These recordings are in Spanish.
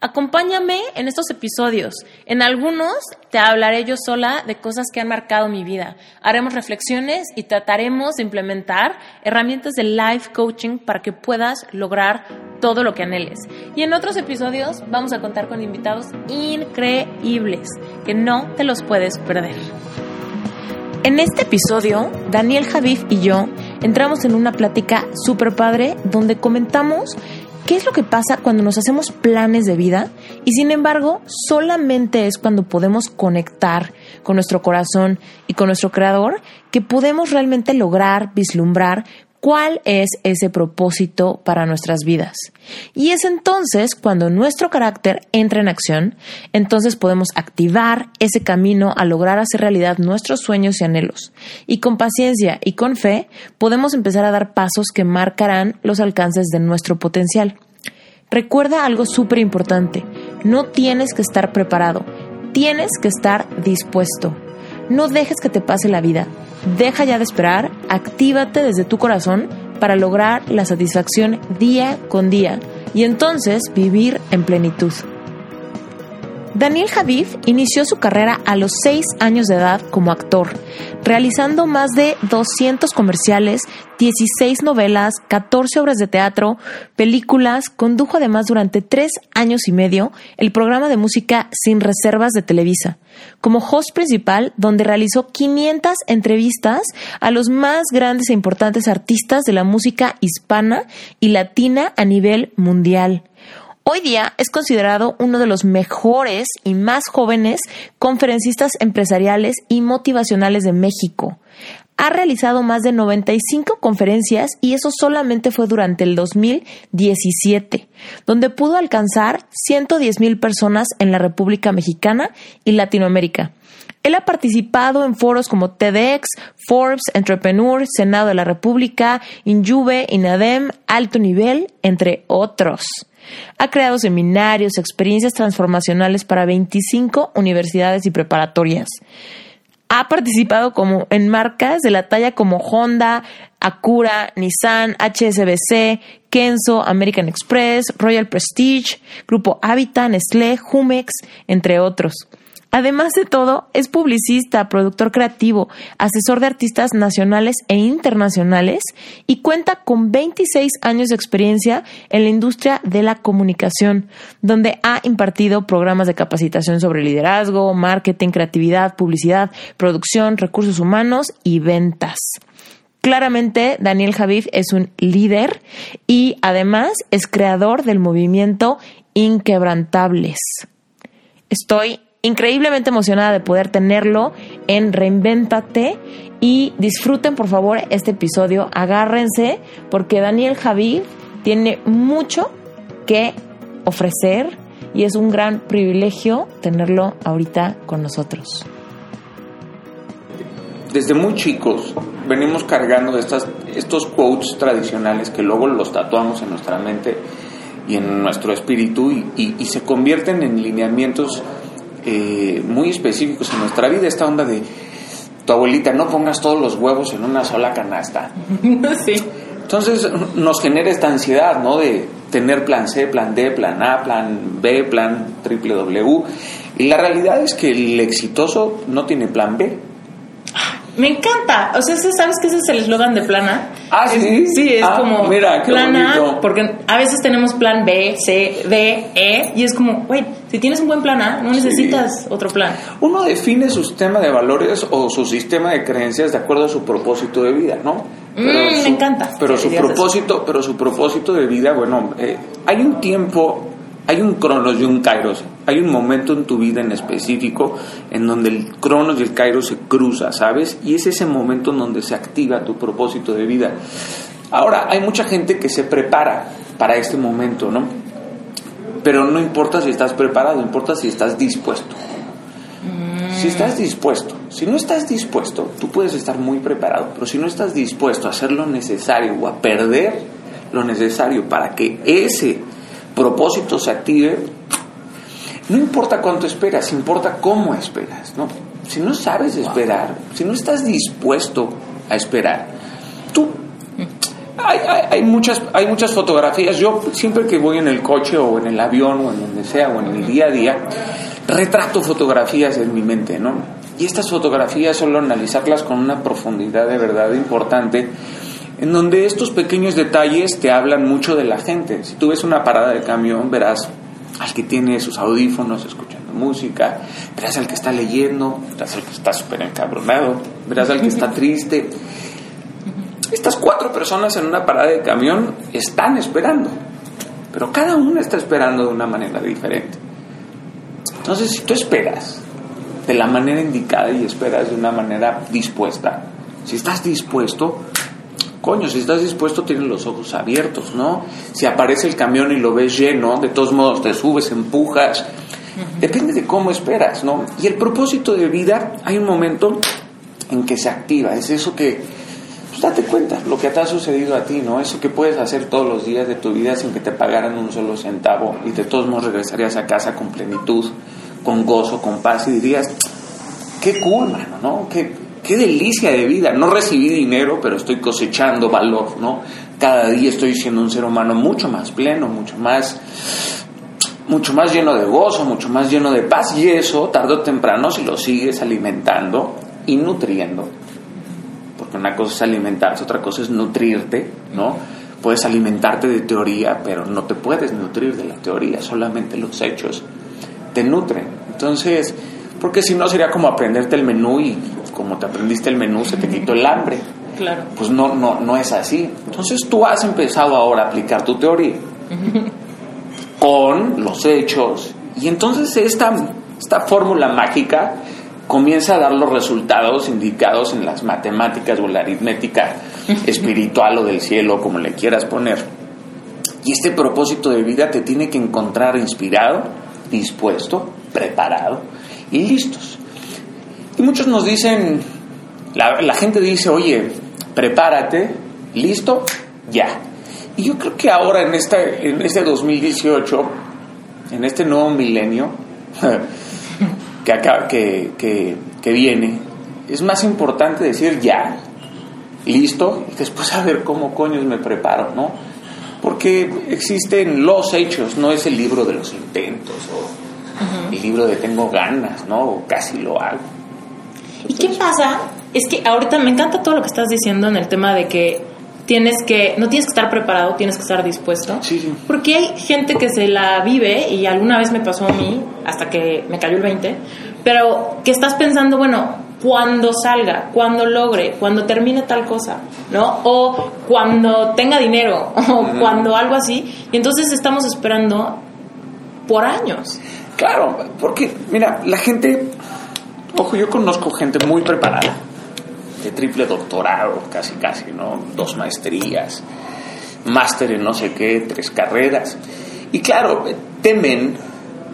Acompáñame en estos episodios. En algunos te hablaré yo sola de cosas que han marcado mi vida. Haremos reflexiones y trataremos de implementar herramientas de life coaching para que puedas lograr todo lo que anheles. Y en otros episodios vamos a contar con invitados increíbles que no te los puedes perder. En este episodio, Daniel Javif y yo entramos en una plática súper padre donde comentamos ¿Qué es lo que pasa cuando nos hacemos planes de vida y sin embargo solamente es cuando podemos conectar con nuestro corazón y con nuestro creador que podemos realmente lograr vislumbrar cuál es ese propósito para nuestras vidas. Y es entonces cuando nuestro carácter entra en acción, entonces podemos activar ese camino a lograr hacer realidad nuestros sueños y anhelos. Y con paciencia y con fe podemos empezar a dar pasos que marcarán los alcances de nuestro potencial. Recuerda algo súper importante, no tienes que estar preparado, tienes que estar dispuesto. No dejes que te pase la vida. Deja ya de esperar, actívate desde tu corazón para lograr la satisfacción día con día y entonces vivir en plenitud. Daniel Javif inició su carrera a los 6 años de edad como actor, realizando más de 200 comerciales, 16 novelas, 14 obras de teatro, películas, condujo además durante 3 años y medio el programa de música Sin Reservas de Televisa, como host principal donde realizó 500 entrevistas a los más grandes e importantes artistas de la música hispana y latina a nivel mundial. Hoy día es considerado uno de los mejores y más jóvenes conferencistas empresariales y motivacionales de México. Ha realizado más de 95 conferencias y eso solamente fue durante el 2017, donde pudo alcanzar 110 mil personas en la República Mexicana y Latinoamérica. Él ha participado en foros como TEDx, Forbes, Entrepreneur, Senado de la República, Injuve, INADEM, Alto Nivel, entre otros. Ha creado seminarios, experiencias transformacionales para 25 universidades y preparatorias. Ha participado como en marcas de la talla como Honda, Acura, Nissan, HSBC, Kenzo, American Express, Royal Prestige, Grupo Habitat, Nestlé, Jumex, entre otros. Además de todo, es publicista, productor creativo, asesor de artistas nacionales e internacionales y cuenta con 26 años de experiencia en la industria de la comunicación, donde ha impartido programas de capacitación sobre liderazgo, marketing, creatividad, publicidad, producción, recursos humanos y ventas. Claramente, Daniel Javif es un líder y además es creador del movimiento Inquebrantables. Estoy increíblemente emocionada de poder tenerlo en Reinvéntate y disfruten por favor este episodio, agárrense porque Daniel Javid tiene mucho que ofrecer y es un gran privilegio tenerlo ahorita con nosotros. Desde muy chicos venimos cargando estas, estos quotes tradicionales que luego los tatuamos en nuestra mente y en nuestro espíritu y se convierten en lineamientos eh, muy específicos en nuestra vida, esta onda de tu abuelita, no pongas todos los huevos en una sola canasta. sí. Entonces nos genera esta ansiedad, ¿no? De tener plan C, plan D, plan A, plan B, plan triple W. Y la realidad es que el exitoso no tiene plan B. Me encanta. O sea, ¿sabes que ese es el eslogan de Plana? Ah, sí. sí, es ah, como mira, Plana, porque a veces tenemos plan B, C, D, E, y es como, güey, si tienes un buen plan A, no necesitas otro plan. Uno define su sistema de valores o su sistema de creencias de acuerdo a su propósito de vida, ¿no? Mm, me encanta. Pero su propósito, pero su propósito de vida, bueno, eh, hay un tiempo hay un cronos y un kairos. Hay un momento en tu vida en específico en donde el cronos y el kairos se cruzan, ¿sabes? Y es ese momento en donde se activa tu propósito de vida. Ahora, hay mucha gente que se prepara para este momento, ¿no? Pero no importa si estás preparado, importa si estás dispuesto. Si estás dispuesto, si no estás dispuesto, tú puedes estar muy preparado, pero si no estás dispuesto a hacer lo necesario o a perder lo necesario para que ese propósito se active, no importa cuánto esperas, importa cómo esperas, ¿no? Si no sabes esperar, si no estás dispuesto a esperar, tú hay, hay, muchas, hay muchas fotografías. Yo siempre que voy en el coche o en el avión o en donde sea o en el día a día, retrato fotografías en mi mente, ¿no? Y estas fotografías solo analizarlas con una profundidad de verdad importante, en donde estos pequeños detalles te hablan mucho de la gente. Si tú ves una parada de camión, verás al que tiene sus audífonos escuchando música, verás al que está leyendo, verás al que está súper encabronado, verás al que está triste. Estas cuatro personas en una parada de camión están esperando, pero cada una está esperando de una manera diferente. Entonces, si tú esperas de la manera indicada y esperas de una manera dispuesta, si estás dispuesto, coño, si estás dispuesto tienes los ojos abiertos, ¿no? Si aparece el camión y lo ves lleno, de todos modos te subes, empujas, depende de cómo esperas, ¿no? Y el propósito de vida, hay un momento en que se activa, es eso que pues date cuenta lo que te ha sucedido a ti, ¿no? Eso que puedes hacer todos los días de tu vida sin que te pagaran un solo centavo y de todos modos regresarías a casa con plenitud, con gozo, con paz y dirías, qué cool, mano, ¿no? Qué, qué delicia de vida. No recibí dinero, pero estoy cosechando valor, ¿no? Cada día estoy siendo un ser humano mucho más pleno, mucho más mucho más lleno de gozo, mucho más lleno de paz y eso tarde o temprano si lo sigues alimentando y nutriendo porque una cosa es alimentarse, otra cosa es nutrirte, ¿no? Puedes alimentarte de teoría, pero no te puedes nutrir de la teoría, solamente los hechos te nutren. Entonces, porque si no sería como aprenderte el menú y como te aprendiste el menú se te quitó el hambre. Claro. Pues no, no, no es así. Entonces tú has empezado ahora a aplicar tu teoría con los hechos y entonces esta, esta fórmula mágica comienza a dar los resultados indicados en las matemáticas o la aritmética espiritual o del cielo, como le quieras poner. Y este propósito de vida te tiene que encontrar inspirado, dispuesto, preparado y listos. Y muchos nos dicen, la, gente dice, oye, prepárate, listo, ya. Y yo creo que ahora en, esta, en este 2018, en este nuevo milenio, que, acá, que, que, viene, es más importante decir ya, listo, y después a ver cómo coños me preparo, ¿no? Porque existen los hechos, no es el libro de los intentos o el libro de tengo ganas, ¿no? O casi lo hago. ¿Y qué pasa? Es que ahorita me encanta todo lo que estás diciendo en el tema de que tienes que, no tienes que estar preparado, tienes que estar dispuesto. Sí, sí. Porque hay gente que se la vive, y alguna vez me pasó a mí, hasta que me cayó el 20, pero que estás pensando, bueno, cuando salga, cuando logre, cuando termine tal cosa, ¿no? O cuando tenga dinero, o cuando algo así. Y entonces estamos esperando por años. Claro, porque, mira, la gente, ojo, yo conozco gente muy preparada de triple doctorado, casi casi, ¿no? Dos maestrías, máster en no sé qué, tres carreras. Y claro, temen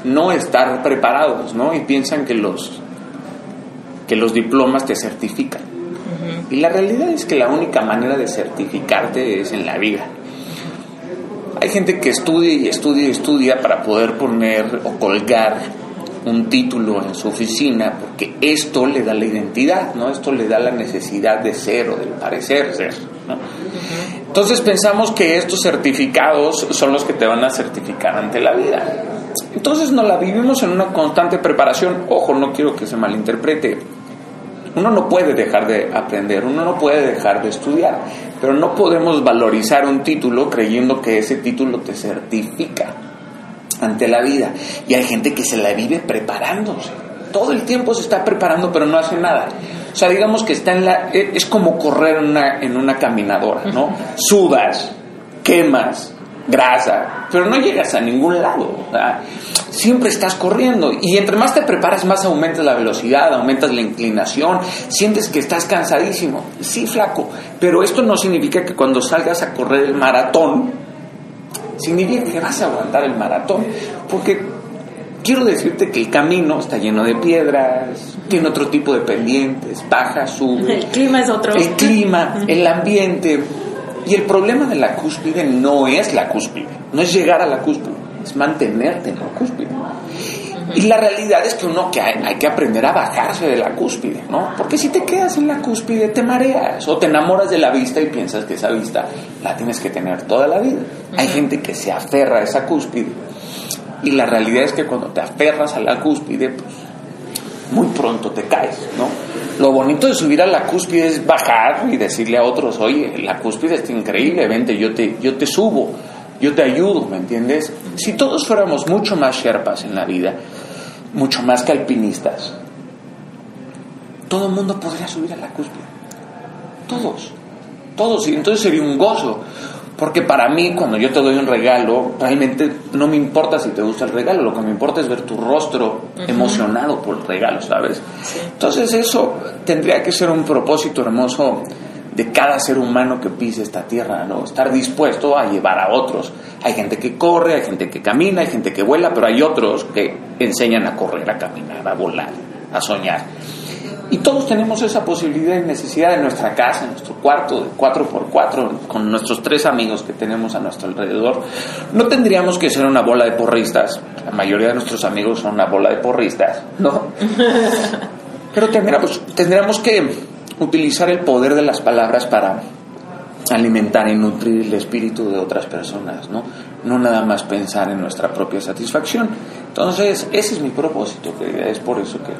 no estar preparados, ¿no? Y piensan que los que los diplomas te certifican. Y la realidad es que la única manera de certificarte es en la vida. Hay gente que estudia y estudia y estudia para poder poner o colgar un título en su oficina porque esto le da la identidad, ¿no? Esto le da la necesidad de ser o del parecer ser. Entonces pensamos que estos certificados son los que te van a certificar ante la vida. Entonces nos la vivimos en una constante preparación. Ojo, no quiero que se malinterprete. Uno no puede dejar de aprender, uno no puede dejar de estudiar, pero no podemos valorizar un título creyendo que ese título te certifica ante la vida. Y hay gente que se la vive preparándose. Todo el tiempo se está preparando, pero no hace nada. O sea, digamos que está en la. E, es como correr en una, en una caminadora, ¿no? Sudas, quemas, grasa, pero no llegas a ningún lado. Siempre estás corriendo y entre más te preparas, más aumentas la velocidad, aumentas la inclinación, sientes que estás cansadísimo. Sí, flaco, pero esto no significa que cuando salgas a correr el maratón, significa que vas a aguantar el maratón, porque quiero decirte que el camino está lleno de piedras, tiene otro tipo de pendientes, baja, sube. El clima es otro. El clima, el ambiente. Y el problema de la cúspide no es la cúspide, no es llegar a la cúspide, es mantenerte en la cúspide. Y la realidad es que uno que hay, hay, que aprender a bajarse de la cúspide, ¿no? Porque si te quedas en la cúspide te mareas o te enamoras de la vista y piensas que esa vista la tienes que tener toda la vida. Hay gente que se aferra a esa cúspide y la realidad es que cuando te aferras a la cúspide, pues muy pronto te caes, ¿no? Lo bonito de subir a la cúspide es bajar y decirle a otros, oye, la cúspide está increíble, vente, yo te, yo te subo, yo te ayudo, ¿me entiendes? Si todos fuéramos mucho más sherpas en la vida, mucho más que alpinistas, todo el mundo podría subir a la cúspide. Todos, todos, y entonces sería un gozo. Porque para mí, cuando yo te doy un regalo, realmente no me importa si te gusta el regalo, lo que me importa es ver tu rostro emocionado por el regalo, ¿sabes? Entonces eso tendría que ser un propósito hermoso de cada ser humano que pise esta tierra, ¿no? Estar dispuesto a llevar a otros. Hay gente que corre, hay gente que camina, hay gente que vuela, pero hay otros que enseñan a correr, a caminar, a volar, a soñar. Y todos tenemos esa posibilidad y necesidad en nuestra casa, en nuestro cuarto de 4x4, con nuestros tres amigos que tenemos a nuestro alrededor. No tendríamos que ser una bola de porristas. La mayoría de nuestros amigos son una bola de porristas, ¿no? Pero tendríamos, tendríamos que utilizar el poder de las palabras para alimentar y nutrir el espíritu de otras personas, ¿no? No nada más pensar en nuestra propia satisfacción. Entonces, ese es mi propósito, que es por eso que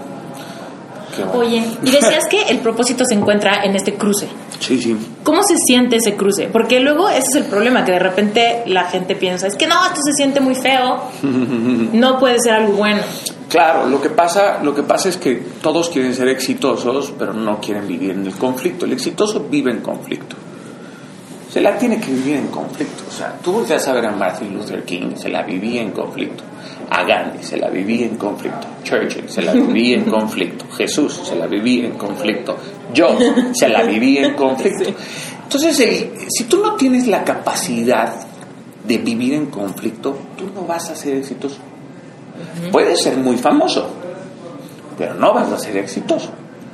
bueno. Oye, y decías que el propósito se encuentra en este cruce. Sí, sí. ¿Cómo se siente ese cruce? Porque luego ese es el problema, que de repente la gente piensa, es que no, esto se siente muy feo, no puede ser algo bueno. Claro, lo que pasa, lo que pasa es que todos quieren ser exitosos, pero no quieren vivir en el conflicto. El exitoso vive en conflicto. Se la tiene que vivir en conflicto. O sea, tú volteas a ver a Martin Luther King, se la vivía en conflicto. A Gandhi se la vivía en conflicto. Churchill se la vivía en conflicto. Jesús se la vivía en conflicto. Yo se la vivía en conflicto. Entonces, el, si tú no tienes la capacidad de vivir en conflicto, tú no vas a ser exitoso. Puedes ser muy famoso, pero no vas a ser exitoso.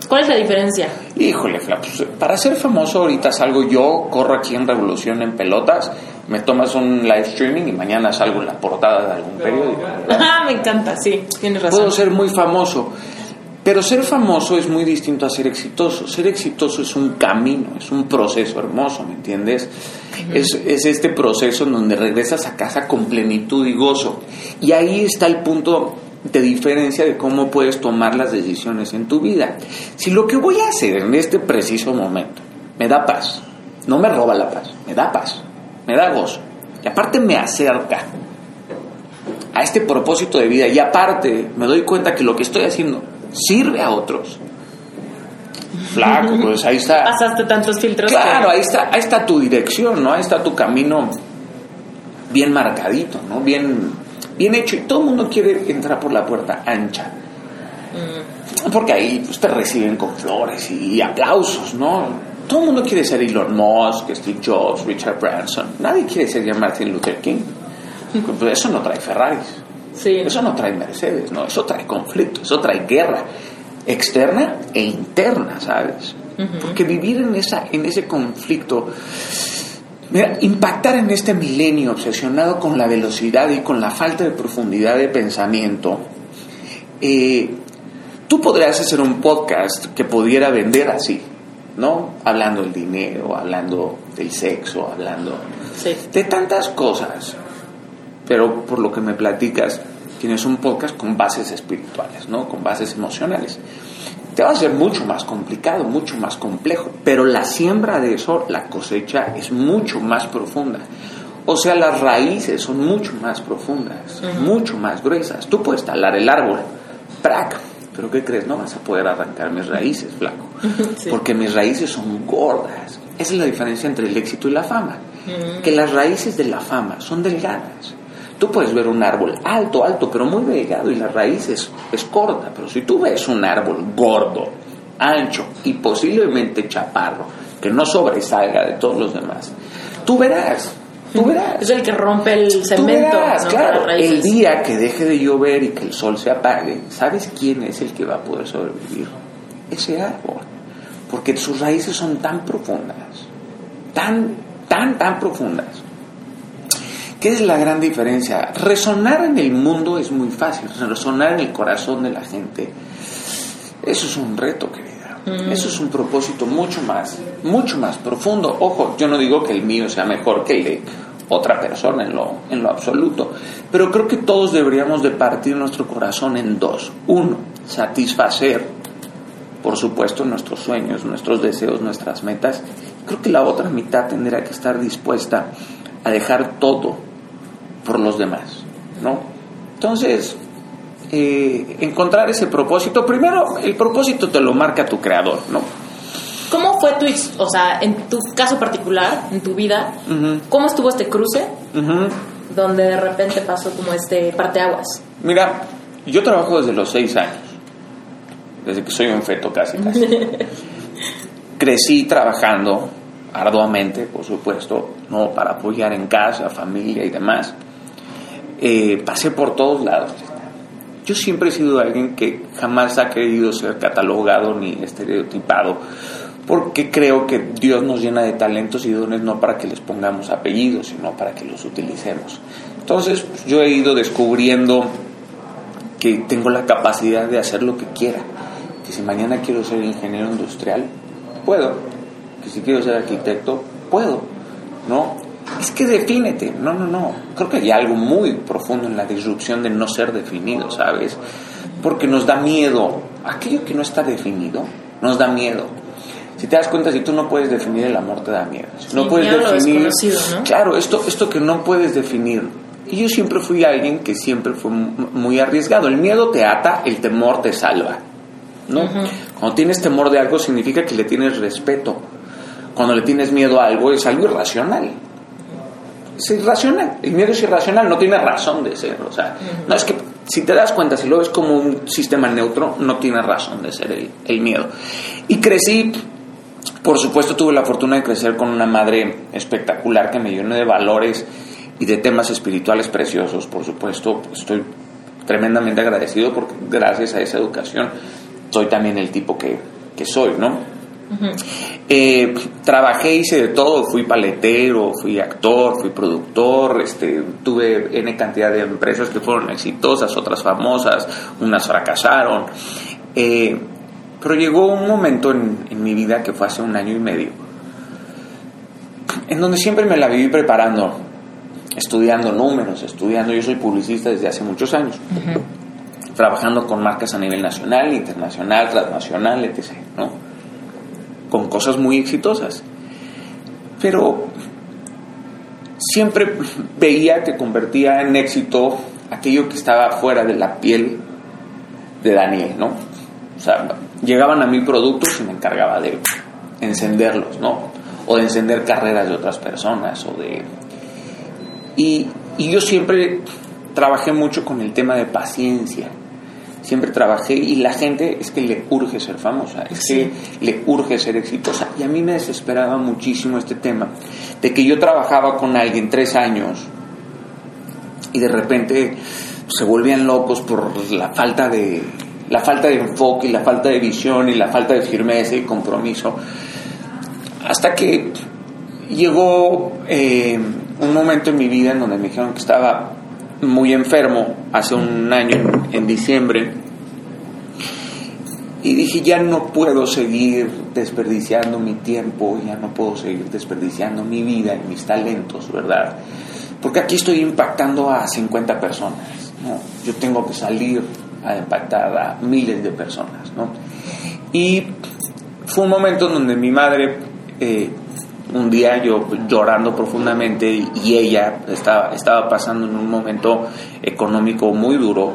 ¿Cuál es la diferencia? Híjole, pues, para ser famoso ahorita salgo yo, corro aquí en Revolución en pelotas, me tomas un live streaming y mañana salgo en la portada de algún periódico. Ah, me encanta, sí, tienes razón. Puedo ser muy famoso, pero ser famoso es muy distinto a ser exitoso. Ser exitoso es un camino, es un proceso hermoso, ¿me entiendes? es, es este proceso en donde regresas a casa con plenitud y gozo. Y ahí está el punto de diferencia de cómo puedes tomar las decisiones en tu vida. Si lo que voy a hacer en este preciso momento me da paz, no me roba la paz, me da paz, me da gozo, y aparte me acerca a este propósito de vida, y aparte me doy cuenta que lo que estoy haciendo sirve a otros. Flaco, pues ahí está. Pasaste tantos filtros. Claro, ahí está, ahí está tu dirección, ¿no? Ahí está tu camino bien marcadito, ¿no? Bien bien hecho y todo el mundo quiere entrar por la puerta ancha. Porque ahí pues, te reciben con flores y aplausos, ¿no? Todo el mundo quiere ser Elon Musk, Steve Jobs, Richard Branson. Nadie quiere ser ya Martin Luther King. Pues eso no trae Ferraris. Sí. Eso no trae Mercedes, no. Eso trae conflicto, eso trae guerra externa e interna, ¿sabes? Porque vivir en, esa, en ese conflicto Mira, impactar en este milenio obsesionado con la velocidad y con la falta de profundidad de pensamiento, eh, tú podrías hacer un podcast que pudiera vender así, ¿no? Hablando del dinero, hablando del sexo, hablando de tantas cosas. Pero por lo que me platicas, tienes un podcast con bases espirituales, ¿no? Con bases emocionales te va a ser mucho más complicado, mucho más complejo, pero la siembra de eso, la cosecha es mucho más profunda. O sea, las raíces son mucho más profundas, mucho más gruesas. Tú puedes talar el árbol, ¡prac! Pero ¿qué crees? No vas a poder arrancar mis raíces, flaco. Porque mis raíces son gordas. Esa es la diferencia entre el éxito y la fama. Que las raíces de la fama son delgadas. Tú puedes ver un árbol alto, alto, pero muy delgado y la raíz es, corta. Pero si tú ves un árbol gordo, ancho y posiblemente chaparro, que no sobresalga de todos los demás, tú verás Tú verás. Es el que rompe el Tú cemento. verás, ¿no? claro. Raíces. El día que deje de llover y que el sol se apague, ¿sabes quién es el que va a poder sobrevivir? Ese árbol. Porque sus raíces son tan profundas, tan, tan, tan profundas. ¿Qué es la gran diferencia? Resonar en el mundo es muy fácil, resonar en el corazón de la gente. Eso es un reto, querida. Eso es un propósito mucho más, mucho más profundo. Ojo, yo no digo que el mío sea mejor que el de otra persona en lo, en lo absoluto, pero creo que todos deberíamos de partir nuestro corazón en dos. Uno, satisfacer, por supuesto, nuestros sueños, nuestros deseos, nuestras metas. Creo que la otra mitad tendrá que estar dispuesta a dejar todo por los demás, ¿no? Entonces, eh, encontrar ese propósito, primero el propósito te lo marca tu creador, ¿no? ¿Cómo fue tu, o sea, en tu caso particular, en tu vida, Ujú, cómo estuvo este cruce donde de repente pasó como este parteaguas? Mira, yo trabajo desde los seis años, desde que soy un feto casi, casi. Crecí trabajando arduamente, por supuesto, no para apoyar en casa, familia y demás. Eh, pasé por todos lados. Yo siempre he sido alguien que jamás ha querido ser catalogado ni estereotipado, porque creo que Dios nos llena de talentos y dones no para que les pongamos apellidos, sino para que los utilicemos. Entonces, pues, yo he ido descubriendo que tengo la capacidad de hacer lo que quiera. Que si mañana quiero ser ingeniero industrial, puedo. Que si quiero ser arquitecto, puedo. ¿No? Es que defínete. No, no, no. Creo que hay algo muy profundo en la disrupción de no ser definido, ¿sabes? Porque nos da miedo. Aquello que no está definido, nos da miedo. Si te das cuenta, si tú no puedes definir el amor, te da miedo. Si no Sí, puedes miedo lo definir. desconocido, ¿no? Claro, esto, esto que no puedes definir. Y yo siempre fui alguien que siempre fue mu- muy arriesgado. El miedo te ata, el temor te salva. ¿no? Cuando tienes temor de algo significa que le tienes respeto. Cuando le tienes miedo a algo es algo irracional. Es irracional. El miedo es irracional, no tiene razón de ser. O sea, no es que si te das cuenta, si lo ves como un sistema neutro, no tiene razón de ser el, el miedo. Y crecí por supuesto tuve la fortuna de crecer con una madre espectacular que me llenó de valores y de temas espirituales preciosos. Por supuesto, estoy tremendamente agradecido porque gracias a esa educación soy también el tipo que, que soy, ¿no? Eh, trabajé, hice de todo, fui paletero, fui actor, fui productor, este, tuve N cantidad de empresas que fueron exitosas, otras famosas, unas fracasaron. Eh, pero llegó un momento en, en mi vida que fue hace un año y medio, en donde siempre me la viví preparando, estudiando números, estudiando, yo soy publicista desde hace muchos años, trabajando con marcas a nivel nacional, internacional, transnacional, etc., ¿no? Con cosas muy exitosas. Pero siempre veía que convertía en éxito aquello que estaba fuera de la piel de Daniel, ¿no? O sea, llegaban a mí productos y me encargaba de encenderlos, ¿no? O de encender carreras de otras personas, o de... Y, y yo siempre trabajé mucho con el tema de paciencia. Siempre trabajé y la gente es que le urge ser famosa, es que le urge ser exitosa. Y a mí me desesperaba muchísimo este tema de que yo trabajaba con alguien tres años y de repente se volvían locos por la falta de la falta de enfoque y la falta de visión y la falta de firmeza y compromiso hasta que llegó eh, un momento en mi vida en donde me dijeron que estaba muy enfermo hace un año en, diciembre y dije ya no puedo seguir desperdiciando mi tiempo ya no puedo seguir desperdiciando mi vida y mis talentos verdad porque aquí estoy impactando a 50 personas ¿no? yo tengo que salir a impactar a miles de personas ¿no? y fue un momento en donde mi madre eh, un día yo llorando profundamente y, ella estaba, estaba pasando en un momento económico muy duro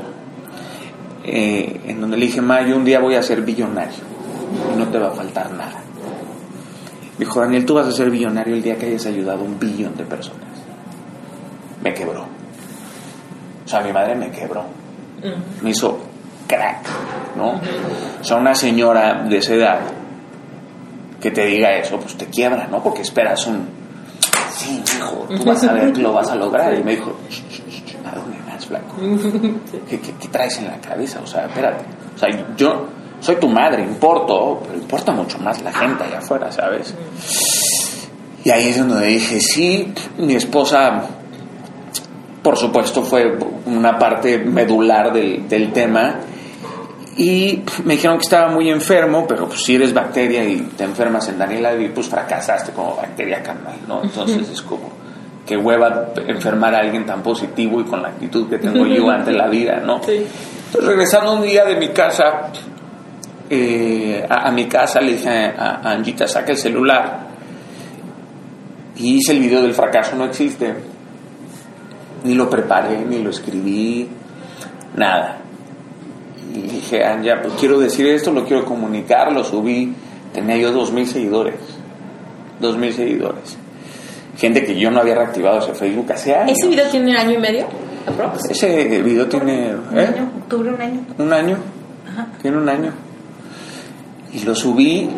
eh, en donde le dije, ma, yo un día voy a ser billonario y no te va a faltar nada. Dijo, Daniel, tú vas a ser billonario el día que hayas ayudado a un billón de personas. Me quebró. O sea, mi madre me quebró. Me hizo crack, ¿no? O sea, una señora de esa edad que te diga eso, pues te quiebra, ¿no? Porque esperas un, sí, hijo, tú vas a ver que lo vas a lograr. Y me dijo, ¿a dónde vas, flaco? ¿Qué, qué, qué traes en la cabeza? O sea, espérate. O sea, yo soy tu madre, importo, pero importa mucho más la gente allá afuera, ¿sabes? Y ahí es donde dije, sí, mi esposa, por supuesto, fue una parte medular del, del tema. Y me dijeron que estaba muy enfermo, pero pues si eres bacteria y te enfermas en Daniela, pues fracasaste como bacteria carnal, ¿no? Entonces es como que hueva enfermar a alguien tan positivo y con la actitud que tengo yo ante la vida, ¿no? Sí. Entonces regresando un día de mi casa, eh, a, a mi casa le dije a, a Angita, saca el celular. Y hice el video del fracaso no existe. Ni lo preparé, ni lo escribí, nada. Y dije, Anja, pues quiero decir esto, lo quiero comunicar, lo subí. Tenía yo dos mil seguidores. Dos mil seguidores. Gente que yo no había reactivado ese Facebook hace años. ¿Ese video tiene año y medio? aprox? Ese video tiene ¿Un ¿eh? año? ¿Octubre un año? un año. Ajá. Tiene un año. Y lo subí.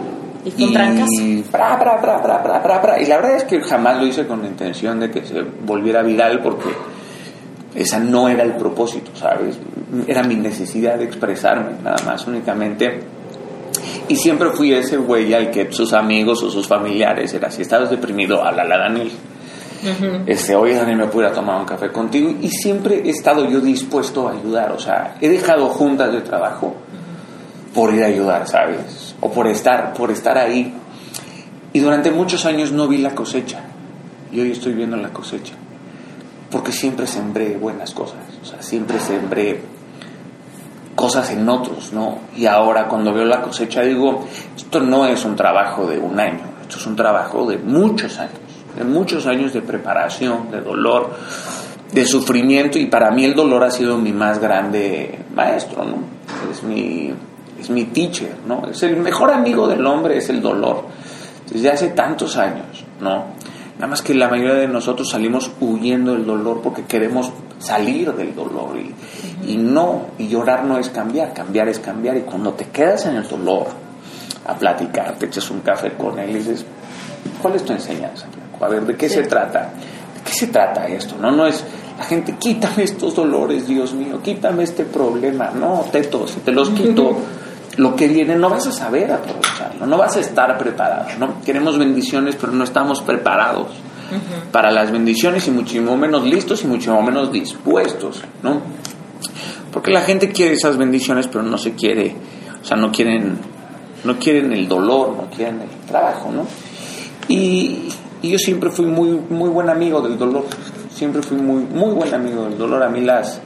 ¿Y pra, pra, pra. Y la verdad es que jamás lo hice con la intención de que se volviera viral porque esa no era el propósito, ¿sabes? Era mi necesidad de expresarme, nada más, únicamente. Y siempre fui ese güey al que sus amigos o sus familiares era, si estabas deprimido, a Daniel. Ujú. Este, oye Daniel, me pudiera tomar un café contigo. Y siempre he estado yo dispuesto a ayudar. O sea, he dejado juntas de trabajo por ir a ayudar, ¿sabes? O por estar, por estar ahí. Y durante muchos años no vi la cosecha. Y hoy estoy viendo la cosecha. Porque siempre sembré buenas cosas. O sea, siempre sembré cosas en otros, ¿no? Y ahora cuando veo la cosecha digo, esto no es un trabajo de un año, esto es un trabajo de muchos años, de muchos años de preparación, de dolor, de sufrimiento y para mí el dolor ha sido mi más grande maestro, ¿no? Es mi, es mi teacher, ¿no? Es el mejor amigo del hombre, es el dolor, desde hace tantos años, ¿no? Nada más que la mayoría de nosotros salimos huyendo del dolor porque queremos salir del dolor y, y no, y llorar no es cambiar, cambiar es cambiar y cuando te quedas en el dolor a platicar, te echas un café con él y dices, ¿cuál es tu enseñanza? A ver, ¿de qué Sí. se trata? ¿De qué se trata esto? No, no es la gente, quítame estos dolores, Dios mío, quítame este problema. No, teto, si te los quito, lo que viene no vas a saber aprovecharlo, no vas a estar preparado, ¿no? Queremos bendiciones, pero no estamos preparados para las bendiciones y muchísimo menos listos y muchísimo menos dispuestos, ¿no? Porque la gente quiere esas bendiciones, pero no se quiere, o sea, no quieren, no quieren el dolor, no quieren el trabajo, ¿no? Y, y yo siempre fui muy, muy buen amigo del dolor, siempre fui muy, muy buen amigo del dolor. A mí las,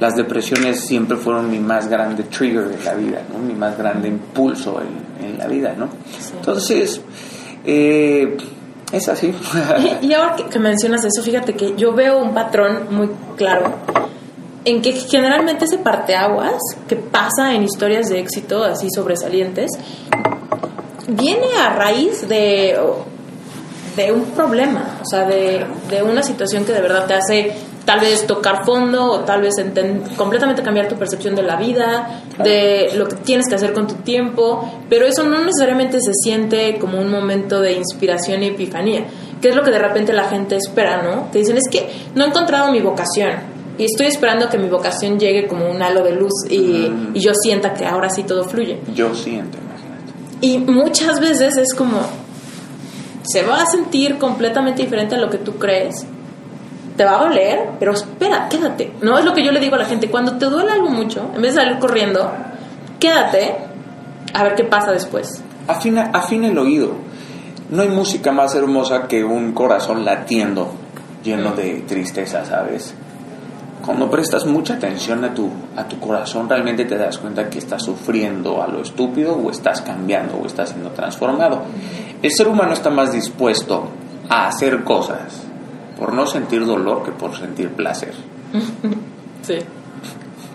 las depresiones siempre fueron mi más grande trigger de la vida, ¿no? Mi más grande impulso en, en la vida, ¿no? Entonces, eh, es así. Y, y ahora que, que mencionas eso, fíjate que yo veo un patrón muy claro en que generalmente ese parteaguas que pasa en historias de éxito así sobresalientes viene a raíz de, de un problema, o sea, de, de una situación que de verdad te hace tal vez tocar fondo o tal vez completamente cambiar tu percepción de la vida, de lo que tienes que hacer con tu tiempo, pero eso no necesariamente se siente como un momento de inspiración y epifanía, que es lo que de repente la gente espera, ¿no? Que dicen, es que no he encontrado mi vocación y estoy esperando que mi vocación llegue como un halo de luz y, Mm. y yo sienta que ahora sí todo fluye. Yo siento, imagínate. Y muchas veces es como, se va a sentir completamente diferente a lo que tú crees, te va a doler, pero espera, quédate. No es lo que yo le digo a la gente, cuando te duele algo mucho, en vez de salir corriendo, quédate a ver qué pasa después. Afina, afina el oído. No hay música más hermosa que un corazón latiendo, lleno de tristeza, ¿sabes? Cuando prestas mucha atención a tu, a tu corazón, realmente te das cuenta que estás sufriendo a lo estúpido o estás cambiando o estás siendo transformado. El ser humano está más dispuesto a hacer cosas por no sentir dolor que por sentir placer. Sí.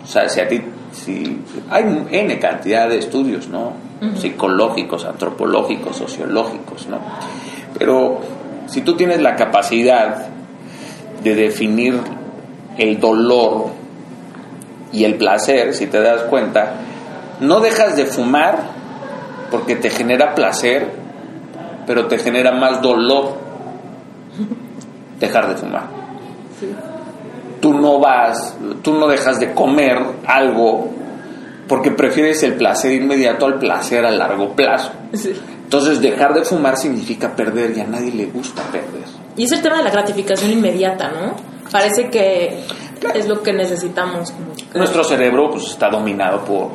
O sea, si a ti, si hay N cantidad de estudios, ¿no? Psicológicos, antropológicos, sociológicos, ¿no? Pero si tú tienes la capacidad de definir el dolor y el placer, si te das cuenta, no dejas de fumar porque te genera placer, pero te genera más dolor. dejar de fumar. Tú no vas, tú no dejas de comer algo porque prefieres el placer inmediato al placer a largo plazo. Entonces dejar de fumar significa perder y a nadie le gusta perder. Y es el tema de la gratificación inmediata, ¿no? Parece que es lo que necesitamos. Nuestro cerebro pues, está dominado por,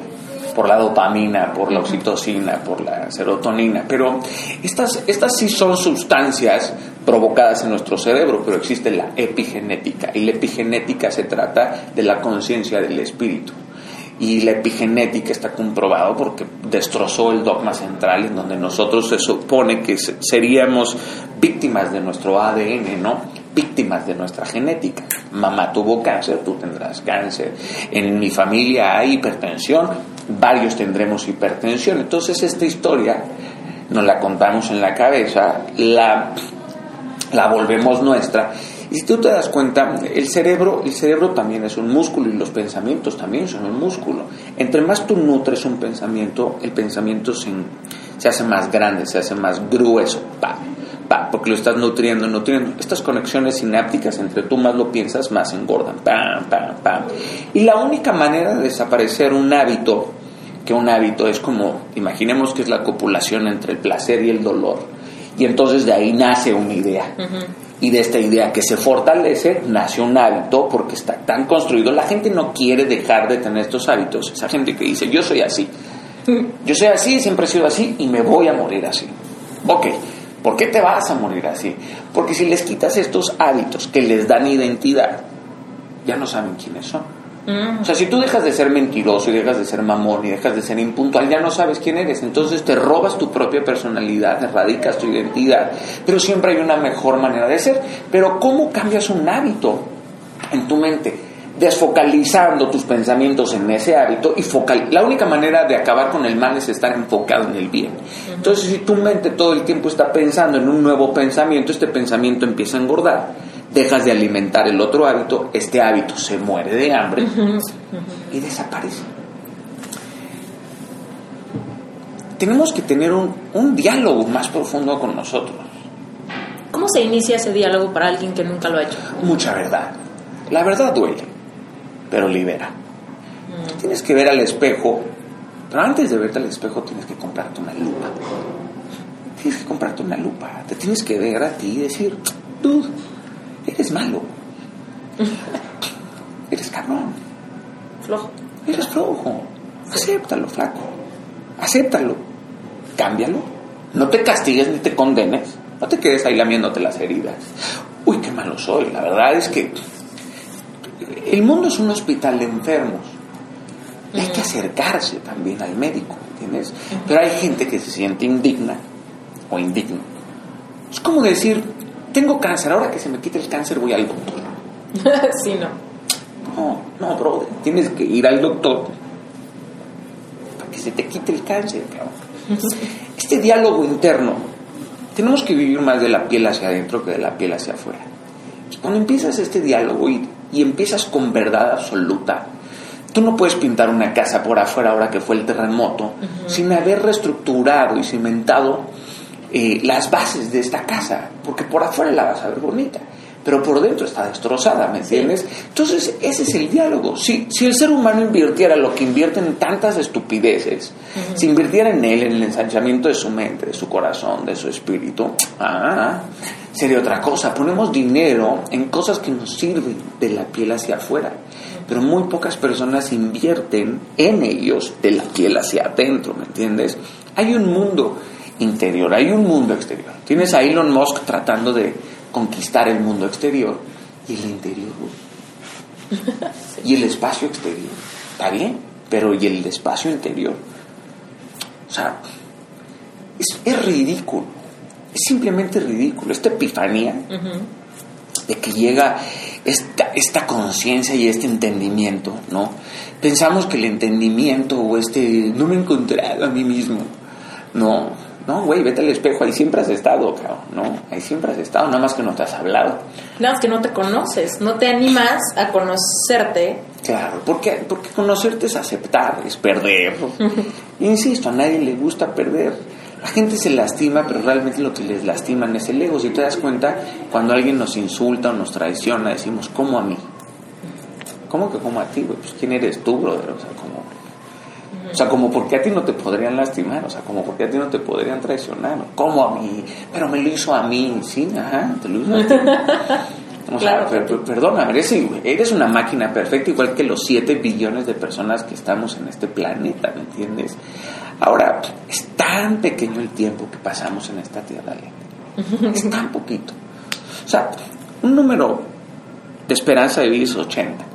por la dopamina, por la oxitocina, por la serotonina, pero estas, estas sí son sustancias provocadas en nuestro cerebro, pero existe la epigenética y la epigenética se trata de la conciencia del espíritu y la epigenética está comprobado porque destrozó el dogma central en donde nosotros se supone que seríamos víctimas de nuestro ADN, ¿no? Víctimas de nuestra genética. Mamá tuvo cáncer, tú tendrás cáncer. En mi familia hay hipertensión, varios tendremos hipertensión. Entonces esta historia nos la contamos en la cabeza, la, la volvemos nuestra y si tú te das cuenta, el cerebro, el cerebro también es un músculo y los pensamientos también son un músculo. Entre más tú nutres un pensamiento, el pensamiento se, hace más grande, se hace más grueso, pa, pa, porque lo estás nutriendo, nutriendo. Estas conexiones sinápticas entre tú más lo piensas, más engordan, pam. Y la única manera de desaparecer un hábito, que un hábito es como, imaginemos que es la copulación entre el placer y el dolor, y entonces de ahí nace una idea y de esta idea que se fortalece nace un hábito porque está tan construido. La gente no quiere dejar de tener estos hábitos. Esa gente que dice, yo soy así. Yo soy así, siempre he sido así y me voy a morir así. Ok, ¿por qué te vas a morir así? Porque si les quitas estos hábitos que les dan identidad, ya no saben quiénes son. O sea, si tú dejas de ser mentiroso y dejas de ser mamón y dejas de ser impuntual, ya no sabes quién eres. Entonces te robas tu propia personalidad, erradicas tu identidad. Pero siempre hay una mejor manera de ser. Pero ¿cómo cambias un hábito en tu mente? Desfocalizando tus pensamientos en ese hábito y focal. La única manera de acabar con el mal es estar enfocado en el bien. Entonces, si tu mente todo el tiempo está pensando en un nuevo pensamiento, este pensamiento empieza a engordar dejas de alimentar el otro hábito, este hábito se muere de hambre y desaparece. Tenemos que tener un, un, diálogo más profundo con nosotros. ¿Cómo se inicia ese diálogo para alguien que nunca lo ha hecho? Mucha verdad. La verdad duele, pero libera. Tienes que ver al espejo, pero antes de verte al espejo tienes que comprarte una lupa. Tienes que comprarte una lupa. Te tienes que ver a ti y decir, dude, Eres malo. Eres cabrón. Flojo. Eres flojo. Acéptalo, flaco. Acéptalo. Cámbialo. No te castigues ni te condenes. No te quedes ahí lamiéndote las heridas. Uy, qué malo soy. La verdad es que el mundo es un hospital de enfermos. hay que acercarse también al médico, ¿entiendes? Pero hay gente que se siente indigna o indigno. Es como decir, tengo cáncer, ahora que se me quite el cáncer voy al doctor. sí, no. No, no, bro, tienes que ir al doctor para que se te quite el cáncer, cabrón. Este diálogo interno, tenemos que vivir más de la piel hacia adentro que de la piel hacia afuera. Cuando empiezas este diálogo y, y empiezas con verdad absoluta, Tú no puedes pintar una casa por afuera ahora que fue el terremoto sin haber reestructurado y cimentado eh, las bases de esta casa, porque por afuera la vas a ver bonita, pero por dentro está destrozada, ¿me entiendes? Entonces, ese es el diálogo. Si, si el ser humano invirtiera lo que invierte en tantas estupideces, si invirtiera en él, en el ensanchamiento de su mente, de su corazón, de su espíritu, ah, sería otra cosa. Ponemos dinero en cosas que nos sirven de la piel hacia afuera, pero muy pocas personas invierten en ellos de la piel hacia adentro, ¿me entiendes? Hay un mundo interior, hay un mundo exterior. Tienes a Elon Musk tratando de conquistar el mundo exterior y el interior. Y el espacio exterior. Está bien, pero ¿y el espacio interior? O sea, es, ridículo. Es simplemente ridículo. Esta epifanía de que llega esta, esta conciencia y este entendimiento, ¿no? Pensamos que el entendimiento o este no me he encontrado a mí mismo. No, no, güey, vete al espejo, ahí siempre has estado, cabrón, ¿no? Ahí siempre has estado, nada más que no te has hablado. Nada más que no te conoces, no te animas a conocerte. Claro, porque, porque conocerte es aceptar, es perder. Insisto, a nadie le gusta perder. la gente se lastima, pero realmente lo que les lastiman es el ego. Si te das cuenta, cuando alguien nos insulta o nos traiciona, decimos, ¿cómo a mí? ¿Cómo que como a ti, Pues ¿quién eres tú, brother? O sea, como... O sea, como porque a ti no te podrían lastimar, o sea, como porque a ti no te podrían traicionar, ¿cómo a mí? Pero me lo hizo a mí, sí, ajá, te lo hizo a ti. O sea, perdóname, eres, eres una máquina perfecta, igual que los 7 billones de personas que estamos en este planeta, ¿me entiendes? Ahora, es tan pequeño el tiempo que pasamos en esta tierra, Es tan poquito. O sea, un número de esperanza de vida es 80,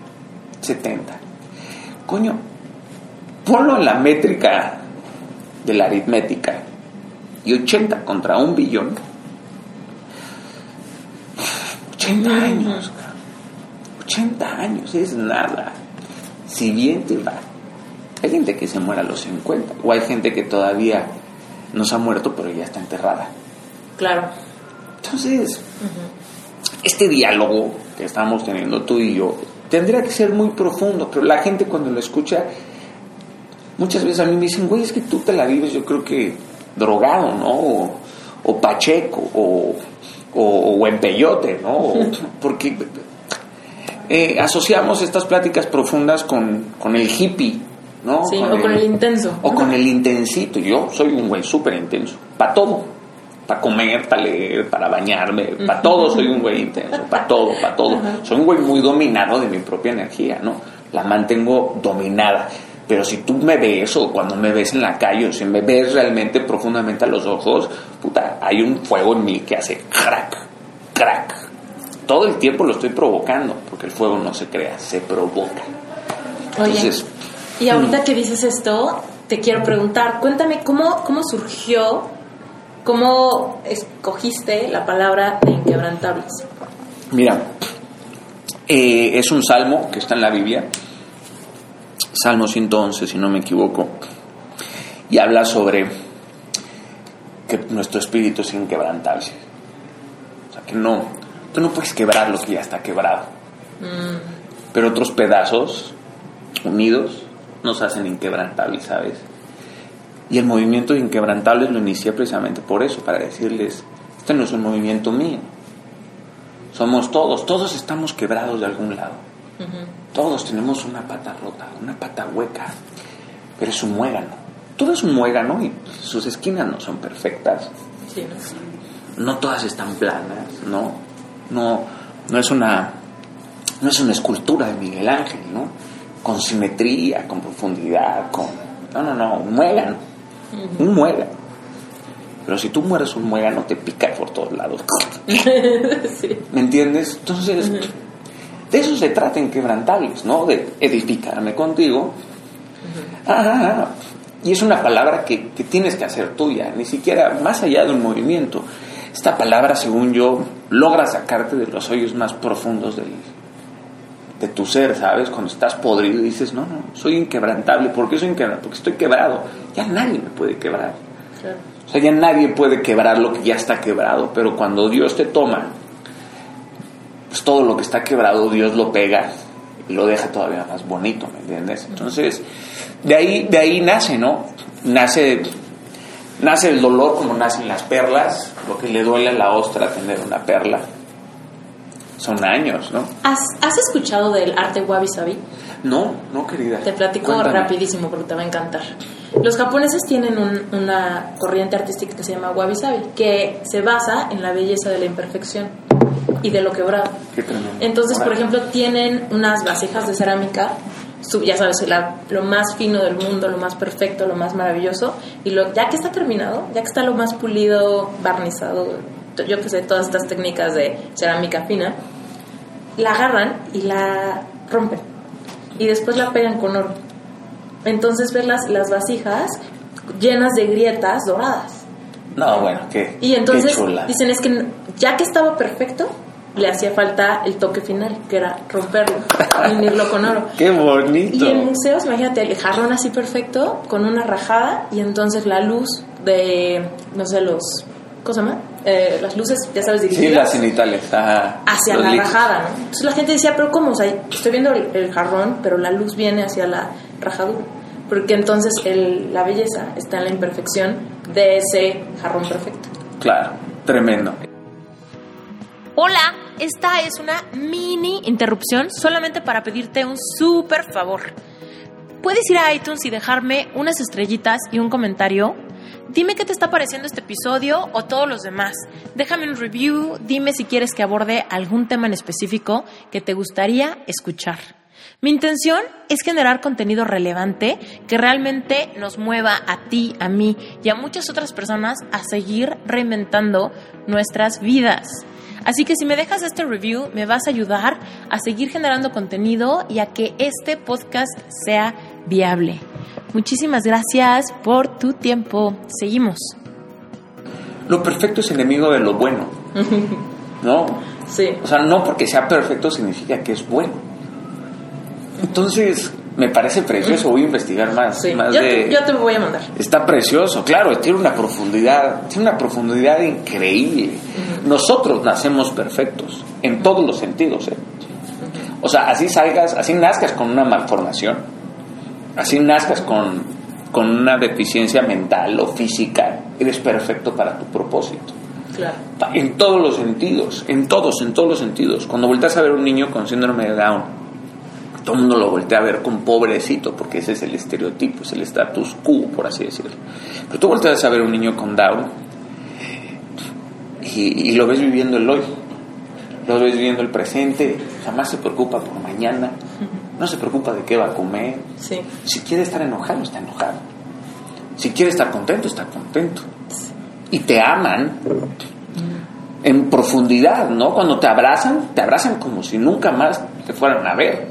70. Coño, ponlo en la métrica de la aritmética y 80 contra un billón 80 años, 80 años es nada. Si bien te va. Hay gente que se muere a los 50, o hay gente que todavía no se ha muerto, pero ya está enterrada. Claro. Entonces, este diálogo que estamos teniendo tú y yo tendría que ser muy profundo, pero la gente cuando lo escucha, muchas veces a mí me dicen, güey, es que tú te la vives, yo creo que drogado, ¿no? O, o pacheco, o o, en peyote, ¿no? Porque eh, asociamos estas pláticas profundas con, con el hippie, ¿no? Sí, o con el intenso. O con el intensito. Yo soy un güey súper intenso, para todo. Para comer, para leer, para bañarme, para todo soy un güey intenso, para todo, para todo. Soy un güey muy dominado de mi propia energía, ¿no? La mantengo dominada. Pero si tú me ves o cuando me ves en la calle o si me ves realmente profundamente a los ojos, puta, hay un fuego en mí que hace crack, crack. Todo el tiempo lo estoy provocando, porque el fuego no se crea, se provoca. Entonces, y ahorita mm. que dices esto, te quiero preguntar, cuéntame cómo, cómo surgió, cómo escogiste la palabra de inquebrantables. Mira, eh, es un salmo que está en la Biblia Salmo 111, si no me equivoco, y habla sobre que nuestro espíritu es inquebrantable. O sea, que no, tú no puedes quebrar lo que ya está quebrado. Mm. Pero otros pedazos unidos nos hacen inquebrantables, ¿sabes? Y el movimiento de inquebrantables lo inicié precisamente por eso, para decirles, este no es un movimiento mío. Somos todos, todos estamos quebrados de algún lado. Todos tenemos una pata rota, una pata hueca, pero es un muégano. Todo es un muégano y sus esquinas no son perfectas. no todas están planas, ¿no? No, no es una no es una escultura de Miguel Ángel, ¿no? Con simetría, con profundidad, con no, no, no, un muégano. Un muégano. Pero si tú mueres un muégano, te pica por todos lados. ¿Me entiendes? Entonces, de eso se trata Inquebrantables, ¿no? De edificarme contigo. y es una palabra que, tienes que hacer tuya, ni siquiera más allá de un movimiento. Esta palabra, según yo, logra sacarte de los hoyos más profundos de tu ser, ¿sabes? Cuando estás podrido y dices, no, no, soy inquebrantable. ¿Por qué soy inquebrantable? Porque estoy quebrado. Ya nadie me puede quebrar. O sea, ya nadie puede quebrar lo que ya está quebrado, pero cuando Dios te toma pues todo lo que está quebrado Dios lo pega y lo deja todavía más bonito, ¿me entiendes? Entonces, de ahí, de ahí nace, ¿no? Nace, nace el dolor como nacen las perlas, lo que le duele a la ostra tener una perla. Son años, ¿no? ¿Has, ¿has escuchado del arte wabi sabi? No, no, querida. Te platico rapidísimo porque te va a encantar. Los japoneses tienen una corriente artística que se llama wabi sabi, que se basa en la belleza de la imperfección y de lo quebrado. Entonces, por ejemplo, tienen unas vasijas de cerámica, ya sabes, lo más fino del mundo, lo más perfecto, lo más maravilloso, y lo, ya que está terminado, ya que está lo más pulido, barnizado, yo que sé, todas estas técnicas de cerámica fina, la agarran y la rompen. Y después la pegan con oro. Entonces ves las, las vasijas llenas de grietas doradas. No, bueno, qué. Y entonces dicen es que ya que estaba perfecto, le hacía falta el toque final, que era romperlo, unirlo con oro. ¡Qué bonito! Y en museos, imagínate, el jarrón así perfecto, con una rajada, y entonces la luz de, no sé, los, ¿cómo se llama? Eh, las luces, ya sabes, dirigidas. Sí, las cenitales. hacia la rajada, ¿no? Entonces la gente decía, pero ¿cómo? O sea, estoy viendo el, jarrón, pero la luz viene hacia la rajadura. Porque entonces el, la belleza está en la imperfección de ese jarrón perfecto. Claro, tremendo. Hola, esta es una mini interrupción solamente para pedirte un súper favor. Puedes ir a iTunes y dejarme unas estrellitas y un comentario. Dime qué te está pareciendo este episodio o todos los demás. Déjame un review, dime si quieres que aborde algún tema en específico que te gustaría escuchar. Mi intención es generar contenido relevante que realmente nos mueva a ti, a mí y a muchas otras personas a seguir reinventando nuestras vidas. Así que si me dejas este review, me vas a ayudar a seguir generando contenido y a que este podcast sea viable. Muchísimas gracias por tu tiempo. Seguimos. Lo perfecto es enemigo de lo bueno. ¿No? Sí. O sea, no porque sea perfecto significa que es bueno. Entonces, me parece precioso. Voy a investigar más. Sí. más de... te, voy a mandar. Está precioso, claro, tiene una profundidad, tiene una profundidad increíble. Nosotros nacemos perfectos, en todos los sentidos. ¿eh? O sea, así salgas, así nazcas con una malformación, así nazcas con, con una deficiencia mental o física, eres perfecto para tu propósito. Claro. En todos los sentidos, en todos, en todos los sentidos. Cuando volteas a ver a un niño con síndrome de Down, todo el mundo lo voltea a ver con pobrecito, porque ese es el estereotipo, es el status quo, por así decirlo. Pero tú volteas a ver a un niño con Down y, y lo ves viviendo el hoy, lo ves viviendo el presente, jamás se preocupa por mañana, no se preocupa de qué va a comer. Sí. Si quiere estar enojado, está enojado. Si quiere estar contento, está contento. Y te aman en profundidad, ¿no? Cuando te abrazan, te abrazan como si nunca más te fueran a ver.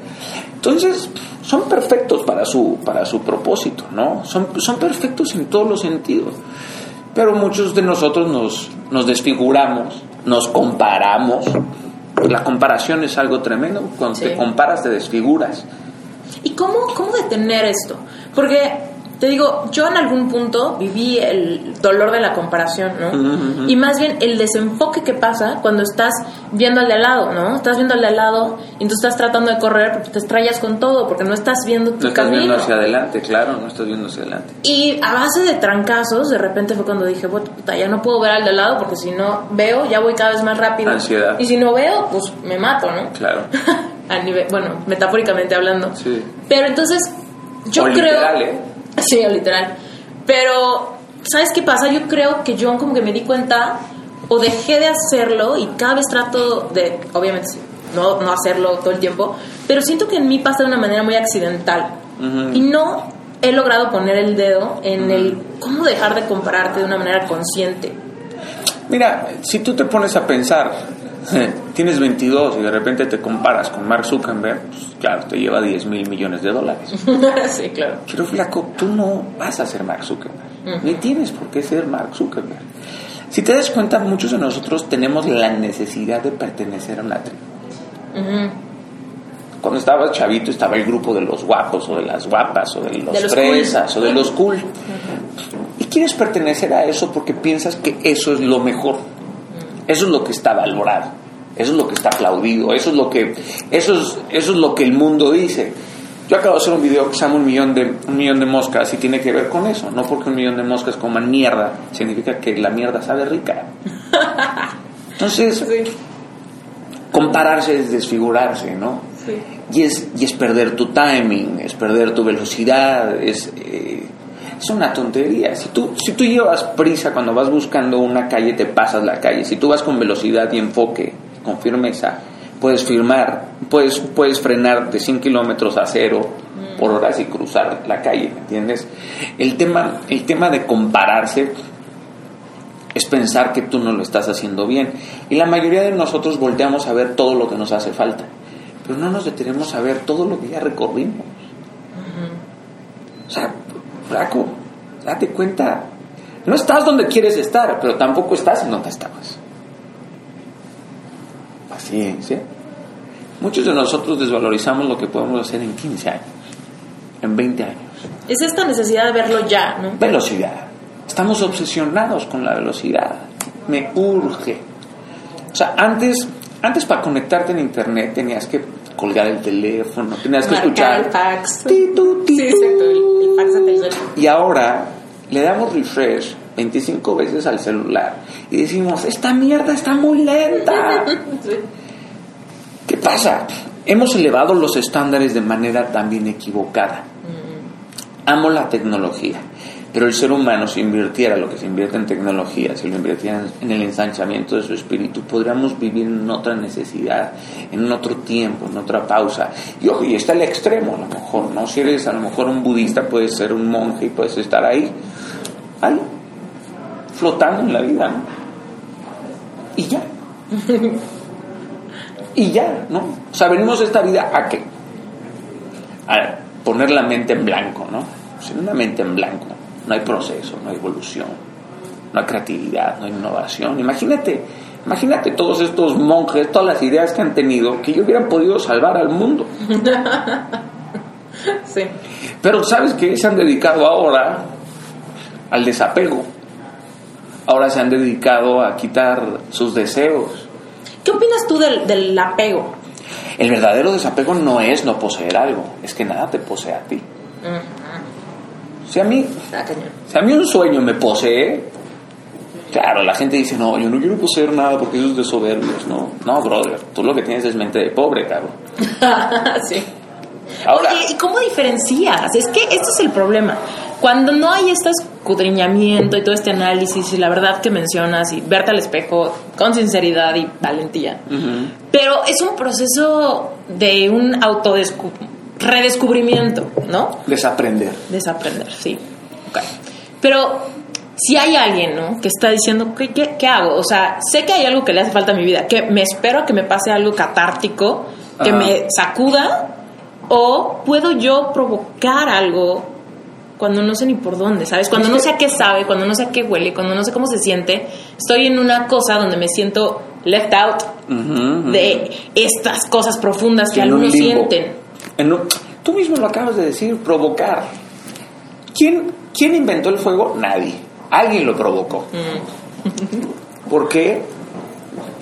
Entonces, son perfectos para su, para su propósito, ¿no? Son, son perfectos en todos los sentidos. Pero muchos de nosotros nos, nos desfiguramos, nos comparamos. La comparación es algo tremendo. Cuando Sí. te comparas, te desfiguras. ¿Y cómo, cómo detener esto? Porque, te digo, yo en algún punto viví el dolor de la comparación, ¿no? Y más bien el desenfoque que pasa cuando estás viendo al de al lado, ¿no? Estás viendo al de al lado y tú estás tratando de correr porque te estrellas con todo, porque no estás viendo tu No estás camino. viendo hacia adelante, claro, no estás viendo hacia adelante. Y a base de trancazos, de repente fue cuando dije, "Bueno, puta, ya no puedo ver al de al lado porque si no veo, ya voy cada vez más rápido. Ansiedad. Y si no veo, pues me mato, ¿no? Claro. a nivel, bueno, metafóricamente hablando. Sí. Pero entonces, yo O creo. literal, ¿eh? Sí, literal. Pero, ¿sabes qué pasa? Yo creo que yo como que me di cuenta o dejé de hacerlo y cada vez trato de, obviamente, no, no hacerlo todo el tiempo, pero siento que en mí pasa de una manera muy accidental. Y no he logrado poner el dedo en el cómo dejar de compararte de una manera consciente. Mira, si tú te pones a pensar, tienes 22 y de repente te comparas con Mark Zuckerberg, pues, claro, te lleva 10 mil millones de dólares. sí, claro. Pero flaco, tú no vas a ser Mark Zuckerberg, ni tienes por qué ser Mark Zuckerberg. Si te das cuenta, muchos de nosotros tenemos la necesidad de pertenecer a una tribu. Cuando estabas chavito estaba el grupo de los guapos o de las guapas o de los, De los fresas cool. o de los cool. Y quieres pertenecer a eso porque piensas que eso es lo mejor. Eso es lo que está valorado. Eso es lo que está aplaudido. Eso es lo que eso es, eso es lo que el mundo dice. Yo acabo de hacer un video que se llama un millón de un millón de moscas y tiene que ver con eso. No porque un millón de moscas coman mierda significa que la mierda sabe rica. Entonces, compararse es desfigurarse, ¿no? Sí. Y es, y es perder tu timing, es perder tu velocidad, es, eh, es una tontería. Si tú, si tú llevas prisa cuando vas buscando una calle, te pasas la calle. Si tú vas con velocidad y enfoque, con firmeza, puedes firmar, puedes, puedes frenar de 100 kilómetros a cero por horas y cruzar la calle, ¿me entiendes? El tema, el tema de compararse es pensar que tú no lo estás haciendo bien. Y la mayoría de nosotros volteamos a ver todo lo que nos hace falta, pero no nos detenemos a ver todo lo que ya recorrimos. O sea, flaco, date cuenta, no estás donde quieres estar, pero tampoco estás en donde estabas. Paciencia. Muchos de nosotros desvalorizamos lo que podemos hacer en 15 años, en 20 años. Es esta necesidad de verlo ya, ¿no? Velocidad. Estamos obsesionados con la velocidad. Me urge. O sea, antes, antes para conectarte en internet tenías que colgar el teléfono, tenías que Marcar escuchar. el fax. Sí, exacto, fax. Y ahora le damos refresh 25 veces al celular y decimos, esta mierda está muy lenta. ¿Qué pasa? Hemos elevado los estándares de manera también equivocada. Amo la tecnología, pero el ser humano si invirtiera lo que se invierte en tecnología, si lo invirtiera en el ensanchamiento de su espíritu, podríamos vivir en otra necesidad, en otro tiempo, en otra pausa. Y ojo, y está el extremo a lo mejor, ¿no? Si eres a lo mejor un budista, puedes ser un monje y puedes estar ahí, ahí, flotando en la vida, ¿no? Y ya. y ya, ¿no? O sea, venimos esta vida a qué? A poner la mente en blanco, ¿no? Sin una mente en blanco, no hay proceso, no hay evolución, no hay creatividad, no hay innovación. Imagínate, imagínate todos estos monjes, todas las ideas que han tenido, que yo hubieran podido salvar al mundo. sí. Pero ¿sabes qué? Se han dedicado ahora al desapego. Ahora se han dedicado a quitar sus deseos. ¿Qué opinas tú del, del apego? El verdadero desapego no es no poseer algo, es que nada te posee a ti. Si a mí, Ah, si a mí un sueño me posee, claro, la gente dice, no, yo no quiero poseer nada porque eso es de soberbios. No, no, brother, tú lo que tienes es mente de pobre, cabrón. sí. Ahora, Oye, ¿y cómo diferencias? Es que este es el problema. Cuando no hay este escudriñamiento y todo este análisis y la verdad que mencionas y verte al espejo con sinceridad y valentía, pero es un proceso de un autoredescubrimiento, ¿no? desaprender. Desaprender, sí. Ok. Pero si hay alguien, ¿no? Que está diciendo, ¿qué, qué, qué hago? O sea, sé que hay algo que le hace falta a mi vida, que me espero a que me pase algo catártico, que me sacuda, o puedo yo provocar algo cuando no sé ni por dónde, ¿sabes? Cuando no sé a qué sabe, cuando no sé a qué huele, cuando no sé cómo se siente, estoy en una cosa donde me siento left out de estas cosas profundas que algunos sienten. En tú mismo lo acabas de decir, provocar. ¿Quién, ¿Quién inventó el fuego? Nadie. Alguien lo provocó. ¿Por qué?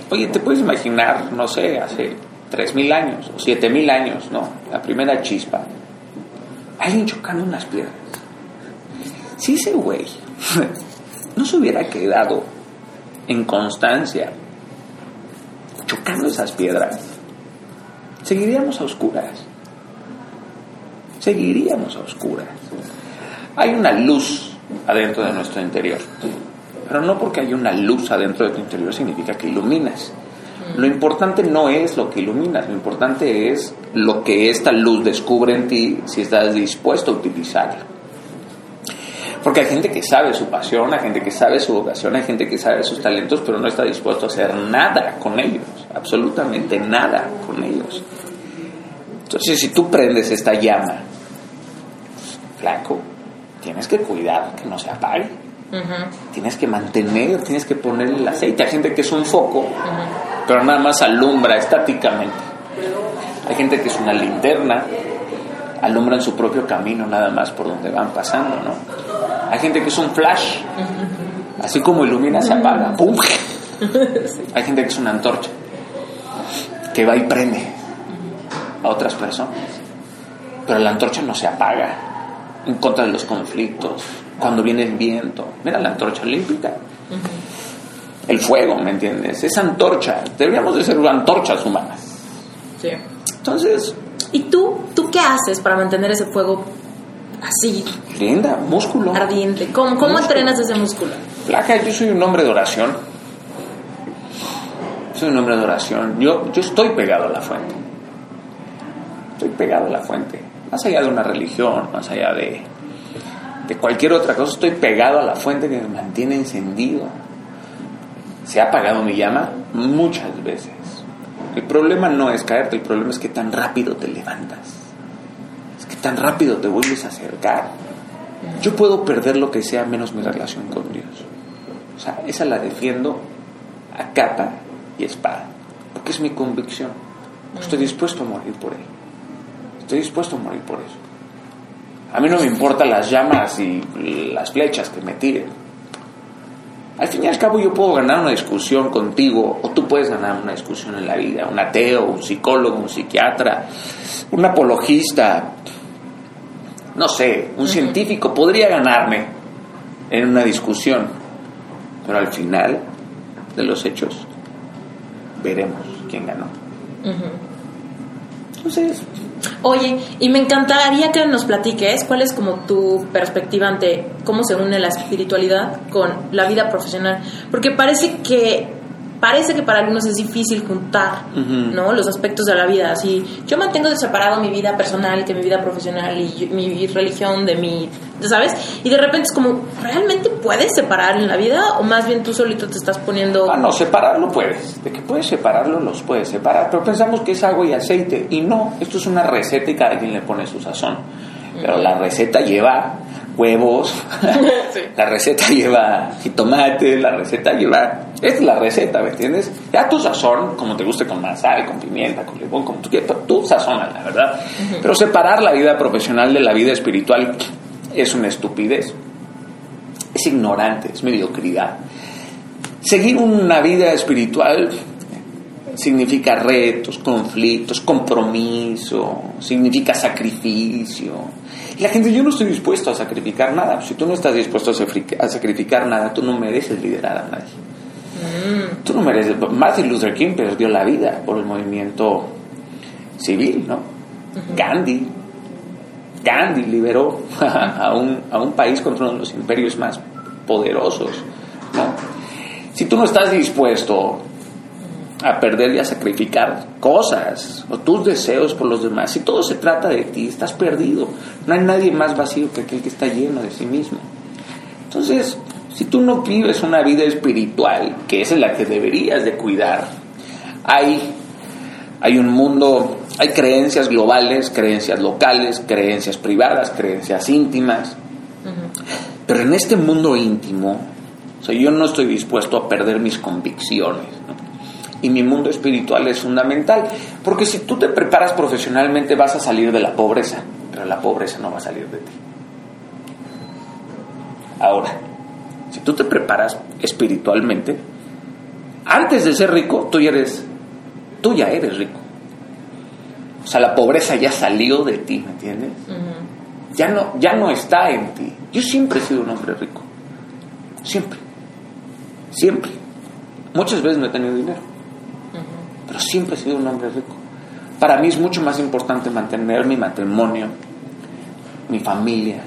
Oye, te puedes imaginar, no sé, hace 3.000 años o 7.000 años, ¿no? La primera chispa. Alguien chocando unas piedras. Si ese güey no se hubiera quedado en constancia chocando esas piedras, seguiríamos a oscuras. Seguiríamos a oscuras. Hay una luz adentro de nuestro interior. Pero no porque hay una luz adentro de tu interior significa que iluminas. Lo importante no es lo que iluminas, lo importante es lo que esta luz descubre en ti si estás dispuesto a utilizarla. Porque hay gente que sabe su pasión, hay gente que sabe su vocación, hay gente que sabe sus talentos, pero no está dispuesto a hacer nada con ellos, absolutamente nada con ellos. Entonces, si tú prendes esta llama, flaco, tienes que cuidar que no se apague. Tienes que mantener, tienes que ponerle el aceite. Hay gente que es un foco, pero nada más alumbra estáticamente. Hay gente que es una linterna, alumbra en su propio camino nada más por donde van pasando, ¿no? Hay gente que es un flash, así como ilumina se apaga, ¡pum! Hay gente que es una antorcha, que va y prende a otras personas, pero la antorcha no se apaga en contra de los conflictos, cuando viene el viento. Mira la antorcha olímpica, el fuego, ¿me entiendes? Esa antorcha, deberíamos de ser antorchas humanas. Sí. Entonces, ¿Y tú, tú qué haces para mantener ese fuego así, linda, músculo. ardiente? ¿Cómo, cómo Músculo. entrenas ese músculo? Flaca, yo soy un hombre de oración. Soy un hombre de oración. Yo, yo estoy pegado a la fuente. Estoy pegado a la fuente. Más allá de una religión, más allá de, de cualquier otra cosa, estoy pegado a la fuente que me mantiene encendido. ¿Se ha apagado mi llama? Muchas veces. El problema no es caerte, el problema es que tan rápido te levantas. Es que tan rápido te vuelves a acercar. Yo puedo perder lo que sea menos mi relación con Dios. O sea, esa la defiendo a capa y espada. Porque es mi convicción. Estoy dispuesto a morir por él. Estoy dispuesto a morir por eso. A mí no me importan las llamas y las flechas que me tiren. Al fin y al cabo yo puedo ganar una discusión contigo o tú puedes ganar una discusión en la vida. Un ateo, un psicólogo, un psiquiatra, un apologista, no sé, un científico podría ganarme. en una discusión, pero al final de los hechos veremos quién ganó. Entonces, Oye, y me encantaría que nos platiques cuál es como tu perspectiva ante cómo se une la espiritualidad con la vida profesional, porque parece que parece que para algunos es difícil juntar, ¿no? Los aspectos de la vida. Así, yo mantengo separado mi vida personal que mi vida profesional y mi religión de mi, ¿sabes? Y de repente es como, ¿realmente puedes separar en la vida o más bien tú solito te estás poniendo... Ah, no, separarlo puedes. De que puedes separarlo, los puedes separar. Pero pensamos que es agua y aceite. Y no, esto es una receta y cada quien le pone su sazón. Pero la receta lleva huevos, la receta lleva jitomate, la receta lleva... Esta es la receta, ¿me entiendes? Ya tu sazón, como te guste, con más sal, con pimienta, con limón, como tú quieras, tú sazonas, la verdad. Pero separar la vida profesional de la vida espiritual es una estupidez. Es ignorante, es mediocridad. Seguir una vida espiritual significa retos, conflictos, compromiso, significa sacrificio. La gente, yo no estoy dispuesto a sacrificar nada. Si tú no estás dispuesto a sacrificar nada, tú no mereces liderar a nadie. Mm. Tú no mereces. Martin Luther King perdió la vida por el movimiento civil, ¿no? Gandhi. Gandhi liberó a un, a un país contra uno de los imperios más poderosos, ¿no? Si tú no estás dispuesto a perder y a sacrificar cosas o tus deseos por los demás. Si todo se trata de ti, estás perdido. No hay nadie más vacío que aquel que está lleno de sí mismo. Entonces, si tú no vives una vida espiritual, que es la que deberías de cuidar, hay, hay un mundo, hay creencias globales, creencias locales, creencias privadas, creencias íntimas. Pero en este mundo íntimo, o sea, yo no estoy dispuesto a perder mis convicciones y mi mundo espiritual es fundamental. Porque si tú te preparas profesionalmente vas a salir de la pobreza, pero la pobreza no va a salir de ti. Ahora, si tú te preparas espiritualmente, antes de ser rico, tú ya eres, tú ya eres rico. O sea, la pobreza ya salió de ti, ¿me entiendes? ya, no, ya no está en ti. Yo siempre he sido un hombre rico. Siempre. Siempre. Muchas veces no he tenido dinero pero siempre he sido un hombre rico. Para mí es mucho más importante mantener mi matrimonio, mi familia,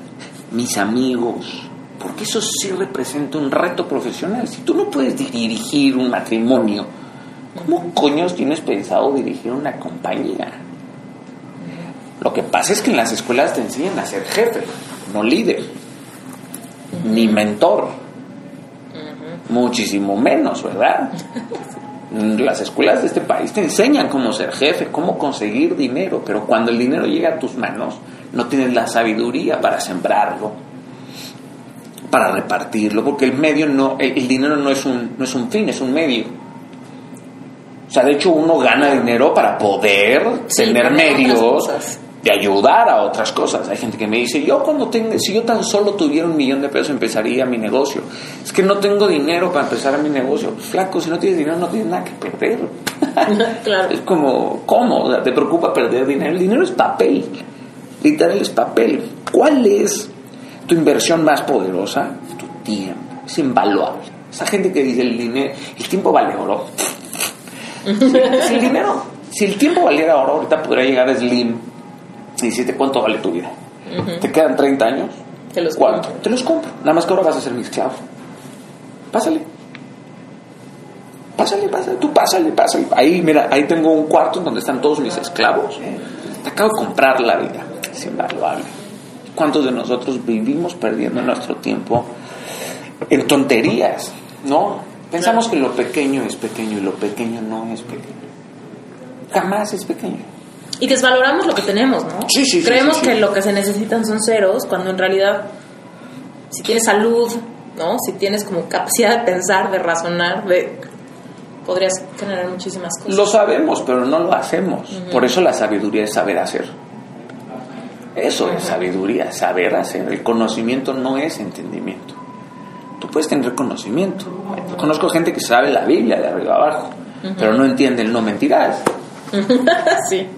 mis amigos, porque eso sí representa un reto profesional. Si tú no puedes dirigir un matrimonio, ¿cómo coños tienes pensado dirigir una compañía? Lo que pasa es que en las escuelas te enseñan a ser jefe, no líder, ni mentor, muchísimo menos, ¿verdad? Las escuelas de este país te enseñan cómo ser jefe, cómo conseguir dinero, pero cuando el dinero llega a tus manos, no tienes la sabiduría para sembrarlo, para repartirlo, porque el medio no, el, dinero no es un, no es un fin, es un medio. O sea, de hecho uno gana dinero para poder tener medios de ayudar a otras cosas. Hay gente que me dice, yo cuando tenga, si yo tan solo tuviera un millón de pesos empezaría mi negocio. Es que no tengo dinero para empezar mi negocio. Flaco, si no tienes dinero no tienes nada que perder. claro. Es como, ¿cómo? ¿Te preocupa perder dinero? El dinero es papel. Literal es papel. ¿Cuál es tu inversión más poderosa? Tu tiempo. Es invaluable. Esa gente que dice el dinero, el tiempo vale oro. si el dinero, si el tiempo valiera oro, ahorita podría llegar a Slim y decirte cuánto vale tu vida. ¿Te quedan 30 años? Te los ¿Cuánto? Te los compro. Nada más que ahora vas a ser mi esclavo. Pásale. Pásale, pásale. Tú pásale, pásale. Ahí, mira, ahí tengo un cuarto donde están todos mis esclavos. Te acabo de comprar la vida. Es invaluable. ¿Cuántos de nosotros vivimos perdiendo nuestro tiempo en tonterías? ¿No? Pensamos que lo pequeño es pequeño y lo pequeño no es pequeño. Jamás es pequeño. Y desvaloramos lo que tenemos, ¿no? Sí, sí, Creemos sí, que lo que se necesitan son ceros, cuando en realidad, si tienes salud, ¿no? Si tienes como capacidad de pensar, de razonar, de podrías generar muchísimas cosas. Lo sabemos, pero no lo hacemos. Por eso la sabiduría es saber hacer. Eso es sabiduría, saber hacer. El conocimiento no es entendimiento. Tú puedes tener conocimiento. Yo conozco gente que sabe la Biblia de arriba abajo, pero no entiende el no mentirás. sí.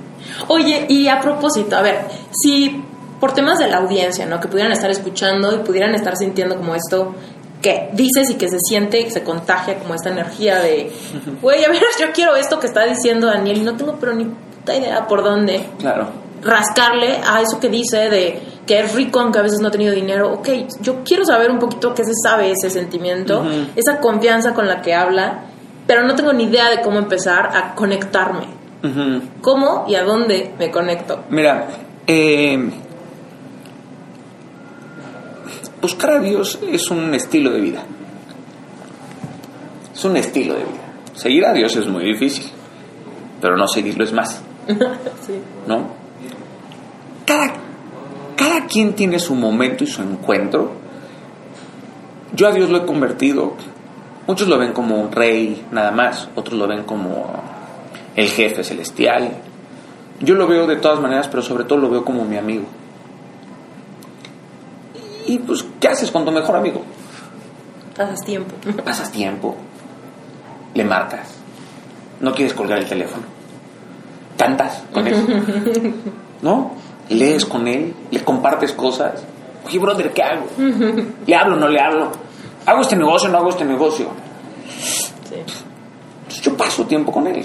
Oye, y a propósito, a ver, si por temas de la audiencia, ¿no? Que pudieran estar escuchando y pudieran estar sintiendo como esto que dices y que se siente y se contagia como esta energía de, güey, a ver, yo quiero esto que está diciendo Daniel y no tengo pero ni puta idea por dónde. Claro. Rascarle a eso que dice de que es rico aunque a veces no ha tenido dinero. Ok, yo quiero saber un poquito qué se sabe ese sentimiento, esa confianza con la que habla, pero no tengo ni idea de cómo empezar a conectarme. ¿Cómo y a dónde me conecto? Mira, eh, buscar a Dios es un estilo de vida. Es un estilo de vida. Seguir a Dios es muy difícil, pero no seguirlo es más. sí. ¿No? Cada, cada quien tiene su momento y su encuentro. Yo a Dios lo he convertido. Muchos lo ven como un rey, nada más. Otros lo ven como el jefe celestial. Yo lo veo de todas maneras, pero sobre todo lo veo como mi amigo. Y pues, ¿qué haces con tu mejor amigo? Pasas tiempo. Pasas tiempo, le marcas, no quieres colgar el teléfono, cantas con él, ¿no? Lees con él, le compartes cosas. Oye, brother, ¿qué hago? ¿Le hablo o no le hablo? ¿Hago este negocio o no hago este negocio? Sí. Yo paso tiempo con él.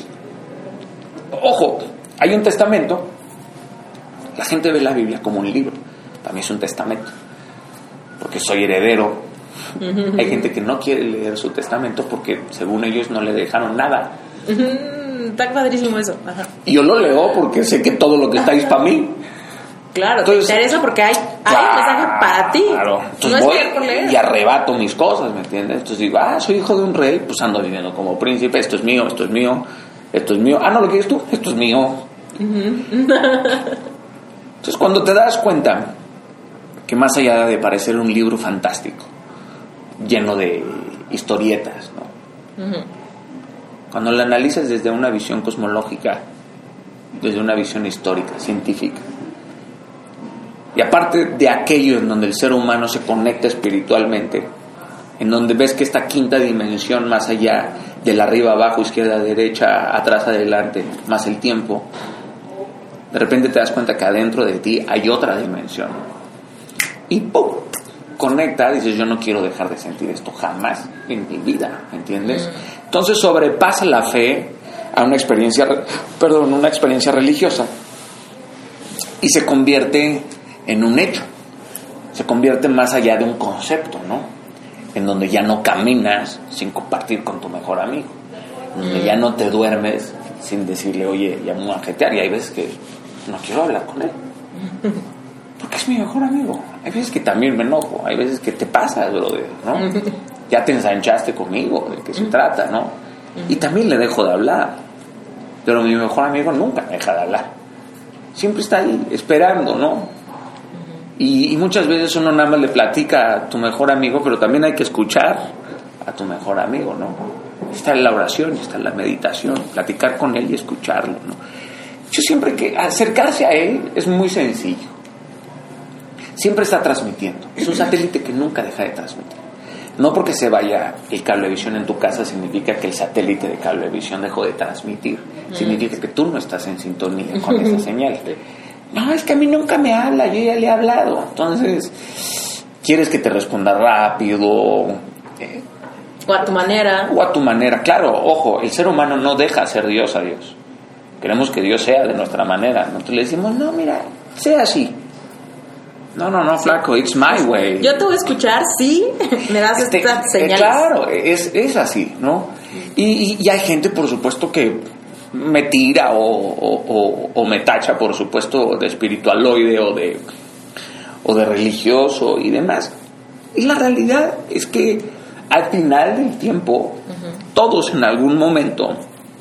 Ojo, hay un testamento. La gente ve la Biblia como un libro. También es un testamento. Porque soy heredero. Hay gente que no quiere leer su testamento porque según ellos no le dejaron nada. Está padrísimo eso. Ajá. Y yo lo leo porque sé que todo lo que está ahí es para mí. Claro, Entonces- te interesa porque hay, hay un mensaje para ti. Claro. Entonces es voy leer por leer. y arrebato mis cosas, ¿me entiendes? Entonces digo, ah, soy hijo de un rey, pues ando viviendo como príncipe, esto es mío, esto es mío, esto es mío. Ah, no lo quieres tú, esto es mío. Entonces cuando te das cuenta que más allá de parecer un libro fantástico, lleno de historietas, ¿no? Cuando lo analizas desde una visión cosmológica, desde una visión histórica, científica, y aparte de aquello en donde el ser humano se conecta espiritualmente, en donde ves que esta quinta dimensión, más allá del arriba, abajo, izquierda, derecha, atrás, adelante, más el tiempo, de repente te das cuenta que adentro de ti hay otra dimensión. Y ¡pum! Conecta, dices, yo no quiero dejar de sentir esto jamás en mi vida, ¿entiendes? Entonces sobrepasa la fe a una experiencia, perdón, una experiencia religiosa y se convierte en un hecho, se convierte más allá de un concepto, ¿no? En donde ya no caminas sin compartir con tu mejor amigo, en donde ya no te duermes sin decirle, oye, ya me voy a jetear, y hay veces que no quiero hablar con él. Porque es mi mejor amigo. Hay veces que también me enojo, hay veces que te pasas, brother, ¿no? Ya te ensanchaste conmigo, de qué se trata, ¿no? Y también le dejo de hablar. Pero mi mejor amigo nunca me deja de hablar. Siempre está ahí, esperando, ¿no? Y, y muchas veces uno nada más le platica a tu mejor amigo, pero también hay que escuchar a tu mejor amigo, ¿no? Está en la oración, está en la meditación, platicar con él y escucharlo, ¿no? Yo siempre que acercarse a él es muy sencillo. Siempre está transmitiendo. Es un satélite que nunca deja de transmitir. No porque se vaya el cablevisión en tu casa significa que el satélite de cablevisión dejó de transmitir. Significa que tú no estás en sintonía con esa señal. No, es que a mí nunca me habla, yo ya le he hablado. Entonces, quieres que te responda rápido, eh, O a tu manera. o a tu manera. Claro, ojo, el ser humano no deja ser Dios a Dios. Queremos que Dios sea de nuestra manera. Nosotros le decimos, no, mira, sea así. No, no, no, flaco, it's my way. Yo te voy a escuchar, sí, me das Este, estas eh, señales. claro, es, es así, ¿no? Y, y- y hay gente, por supuesto, que me tira o, o- o- o me tacha, por supuesto, de espiritualoide o de, o de religioso y demás. Y la realidad es que al final del tiempo, todos en algún momento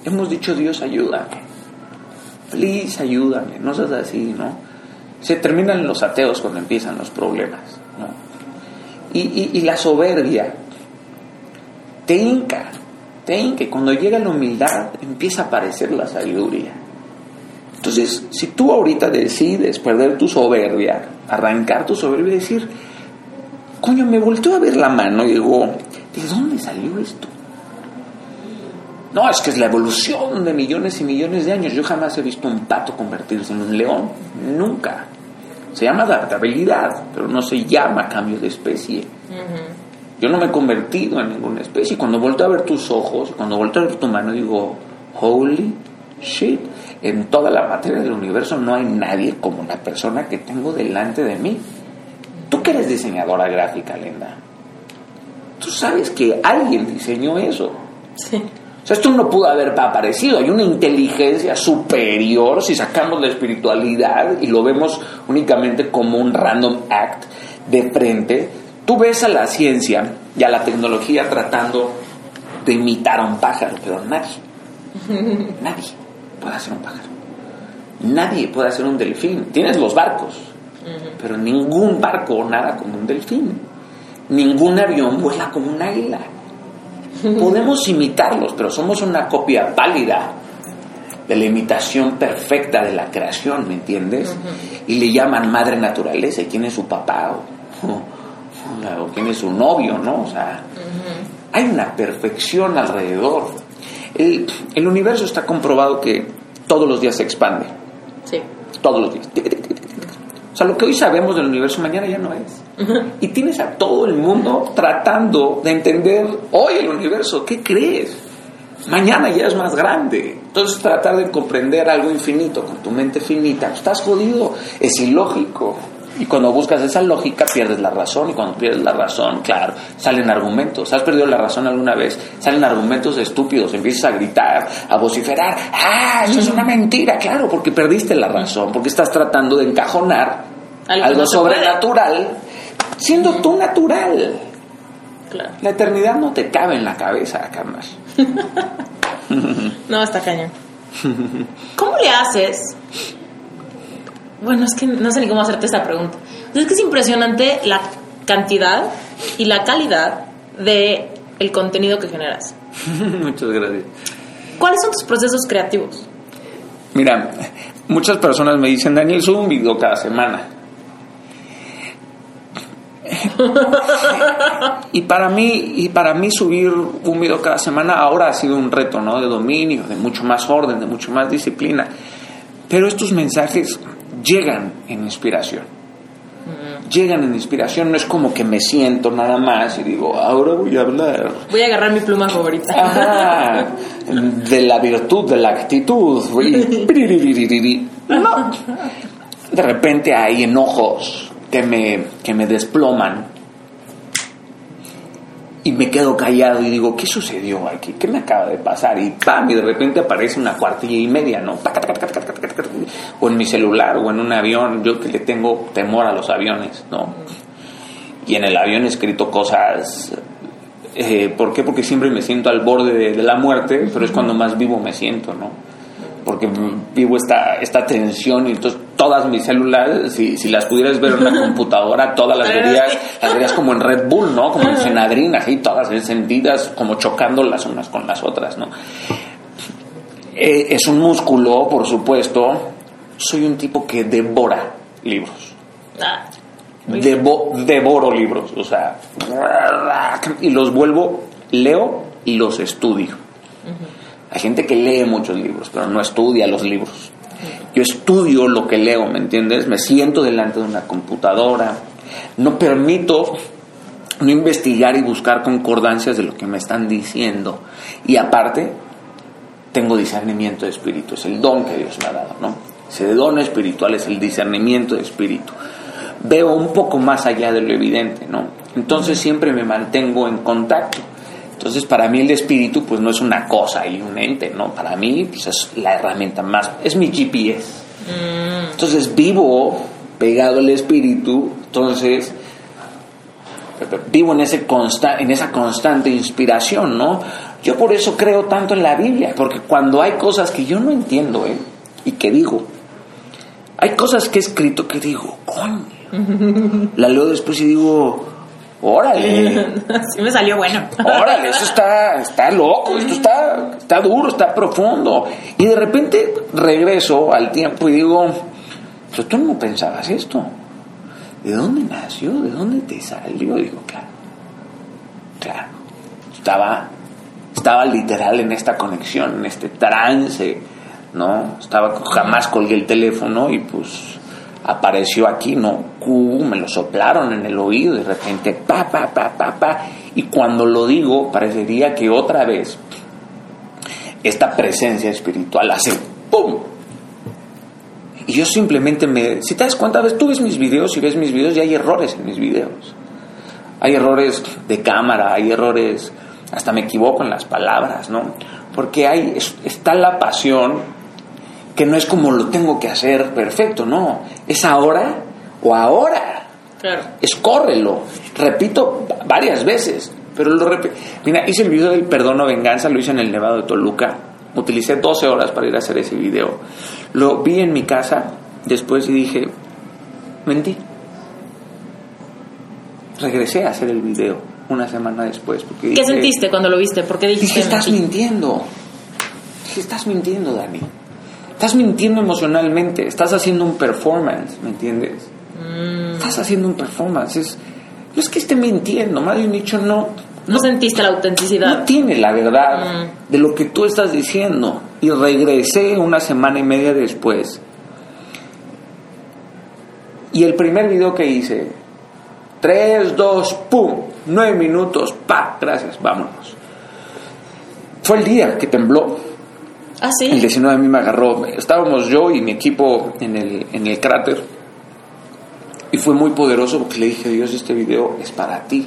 hemos dicho, Dios, ayúdame. Please, ayúdame. No seas así, ¿no? Se terminan los ateos cuando empiezan los problemas, ¿no? Y, y- y la soberbia te hinca, te hinca. Y cuando llega la humildad, empieza a aparecer la sabiduría. Entonces, si tú ahorita decides perder tu soberbia, arrancar tu soberbia y decir, coño, me volteó a ver la mano y digo, ¿de dónde salió esto? No, es que es la evolución de millones y millones de años. Yo jamás he visto un pato convertirse en un león. Nunca. Se llama adaptabilidad, pero no se llama cambio de especie. Yo no me he convertido en ninguna especie. Cuando vuelto a ver tus ojos, cuando vuelto a ver tu mano, digo, holy shit. En toda la materia del universo no hay nadie como la persona que tengo delante de mí. Tú que eres diseñadora gráfica, Linda. Tú sabes que alguien diseñó eso. Sí. O sea, esto no pudo haber aparecido. Hay una inteligencia superior si sacamos la espiritualidad y lo vemos únicamente como un random act de frente. Tú ves a la ciencia y a la tecnología tratando de imitar a un pájaro, pero nadie, nadie puede hacer un pájaro. Nadie puede hacer un delfín. Tienes los barcos, pero ningún barco nada como un delfín. Ningún avión vuela como un águila. Podemos imitarlos, pero somos una copia válida de la imitación perfecta de la creación, ¿me entiendes? Y le llaman madre naturaleza, ¿y quién es su papá? O, o quién es su novio, ¿no? O sea, hay una perfección alrededor. El, el universo está comprobado que todos los días se expande. Sí. Todos los días. O sea, lo que hoy sabemos del universo mañana ya no es. Y tienes a todo el mundo tratando de entender hoy el universo. ¿Qué crees? Mañana ya es más grande. Entonces tratar de comprender algo infinito con tu mente finita, estás jodido. Es ilógico. Y cuando buscas esa lógica pierdes la razón y cuando pierdes la razón, claro, salen argumentos. ¿Has perdido la razón alguna vez? Salen argumentos estúpidos, empiezas a gritar, a vociferar. ¡Ah, eso es una mentira! Claro, porque perdiste la razón, porque estás tratando de encajonar Algo algo no se sobrenatural siendo tú natural. Claro. La eternidad no te cabe en la cabeza, Camas. No, está cañón. ¿Cómo le haces? Bueno, es que no sé ni cómo hacerte esta pregunta. Es que es impresionante la cantidad y la calidad de el contenido que generas. Muchas gracias. ¿Cuáles son tus procesos creativos? Mira, muchas personas me dicen, Daniel, sube un video cada semana. y para mí y para mí subir un video cada semana ahora ha sido un reto, ¿no? De dominio, de mucho más orden, de mucho más disciplina. Pero estos mensajes llegan en inspiración. Llegan en inspiración, no es como que me siento nada más y digo, ahora voy a hablar. Voy a agarrar mi pluma favorita. Ajá, de la virtud, de la actitud. No. De repente hay enojos que me, que me desploman y me quedo callado y digo, ¿qué sucedió aquí? ¿Qué me acaba de pasar? Y pam, y de repente aparece una cuartilla y media, ¿no? O en mi celular o en un avión, yo que le tengo temor a los aviones, ¿no? Y en el avión he escrito cosas eh, ¿Por qué? Porque siempre me siento al borde de, de, la muerte, pero es cuando más vivo me siento, ¿no? Porque vivo esta, esta tensión y entonces todas mis células, si, si las pudieras ver en una computadora, todas las verías, las verías como en Red Bull, ¿no? Como en Senadrina, así, todas encendidas, como chocando las unas con las otras, ¿no? Eh, es un músculo, por supuesto. Soy un tipo que devora libros. Ah, Devo, devoro libros, o sea, y los vuelvo, leo y los estudio. Hay gente que lee muchos libros, pero no estudia los libros. Yo estudio lo que leo, ¿me entiendes? Me siento delante de una computadora, no permito no investigar y buscar concordancias de lo que me están diciendo. Y aparte, tengo discernimiento de espíritu, es el don que Dios me ha dado, ¿no? Ese don espiritual es el discernimiento de espíritu veo un poco más allá de lo evidente, ¿no? Entonces siempre me mantengo en contacto. Entonces para mí el espíritu pues no es una cosa y un ente, ¿no? Para mí pues es la herramienta más, es mi GPS. mm, Entonces vivo pegado al espíritu, entonces vivo en, ese consta en esa constante inspiración, ¿no? Yo por eso creo tanto en la Biblia, porque cuando hay cosas que yo no entiendo, ¿eh? Y que digo, hay cosas que he escrito que digo, coño, la leo después y digo, órale, sí me salió bueno. órale, eso está, está loco, esto está, está duro, está profundo. Y de repente regreso al tiempo y digo, pero tú no pensabas esto. ¿De dónde nació? ¿De dónde te salió? Digo, claro, claro. Estaba, estaba literal en esta conexión, en este trance, ¿no? Estaba, jamás colgué el teléfono y pues apareció aquí, no, uh, me lo soplaron en el oído de repente, pa, pa, pa, pa, pa, y cuando lo digo parecería que otra vez esta presencia espiritual hace ¡pum! Y yo simplemente me, si te das cuenta, ves, tú ves mis videos y ves mis videos y hay errores en mis videos. Hay errores de cámara, hay errores, hasta me equivoco en las palabras, ¿no? Porque hay, está la pasión que no es como lo tengo que hacer perfecto, no, es ahora o ahora. Claro. Escórrelo. Repito varias veces, pero lo repito. Mira, hice el video del perdón o venganza, lo hice en el Nevado de Toluca. Utilicé 12 horas para ir a hacer ese video. Lo vi en mi casa después y dije, mentí. Regresé a hacer el video una semana después. Porque ¿Qué sentiste cuando lo viste? ¿Por qué dijiste? Dije, estás mintiendo. Dije, estás mintiendo, Dani. Estás mintiendo emocionalmente, estás haciendo un performance, ¿me entiendes? Mm. Estás haciendo un performance. Es, no es que esté mintiendo, más bien dicho, no, no, sentiste la autenticidad. No tiene la verdad mm. de lo que tú estás diciendo. Y regresé una semana y media después. Y el primer video que hice, 3, 2, pum, 9 minutos, pa, gracias, vámonos. Fue el día que tembló. Ah, sí. El 19 a mí me agarró. Estábamos yo y mi equipo en el, en el cráter. Y fue muy poderoso porque le dije, Dios, este video es para ti.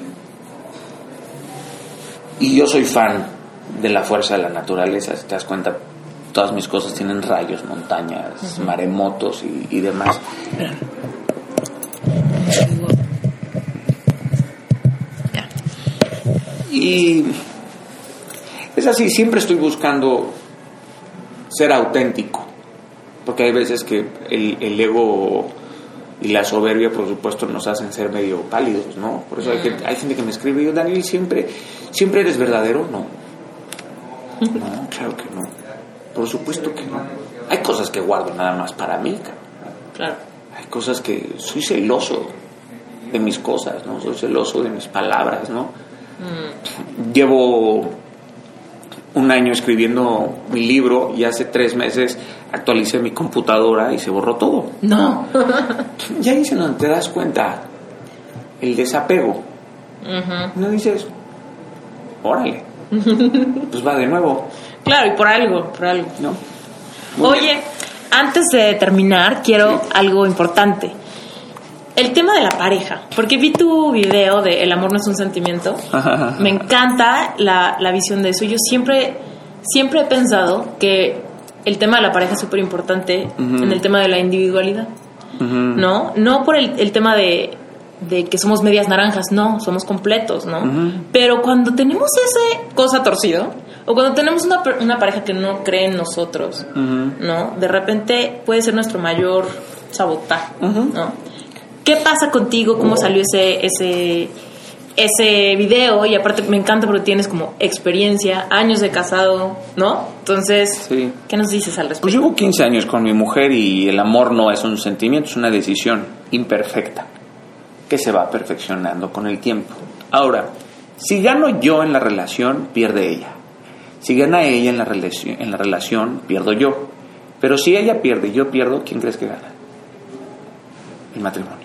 Y yo soy fan de la fuerza de la naturaleza, si te das cuenta, todas mis cosas tienen rayos, montañas, maremotos y, y demás. Y es así, siempre estoy buscando ser auténtico, porque hay veces que el, ego y la soberbia, por supuesto, nos hacen ser medio pálidos, ¿no? Por eso hay, gente, hay gente que me escribe, y yo, Daniel, ¿siempre, ¿siempre eres verdadero? No. No, claro que no. Por supuesto que no. Hay cosas que guardo nada más para mí, Claro. Hay cosas que soy celoso de mis cosas, ¿no? Soy celoso de mis palabras, ¿no? Mm. Llevo un año escribiendo mi libro y hace tres meses actualicé mi computadora y se borró todo. No. ya ahí se te das cuenta el desapego. No dices, órale, pues va de nuevo. Claro, y por algo, por algo. No. Oye, antes de terminar, quiero algo importante. El tema de la pareja, porque vi tu video de El amor no es un sentimiento. Me encanta la, la visión de eso. Yo siempre, siempre he pensado que el tema de la pareja es súper importante en el tema de la individualidad. ¿No? No por el, el tema de, de, que somos medias naranjas, no, somos completos, ¿no? Pero cuando tenemos esa cosa torcido, o cuando tenemos una, una pareja que no cree en nosotros, ¿no? De repente puede ser nuestro mayor sabotaje, ¿no? ¿Qué pasa contigo? ¿Cómo salió ese, ese, ese video? Y aparte me encanta porque tienes como experiencia, años de casado, ¿no? Entonces, ¿qué nos dices al respecto? Pues llevo 15 años con mi mujer y el amor no es un sentimiento, es una decisión imperfecta que se va perfeccionando con el tiempo. Ahora, si gano yo en la relación, pierde ella. Si gana ella en la, relación, en la relación, pierdo yo. Pero si ella pierde y yo pierdo, ¿quién crees que gana? El matrimonio.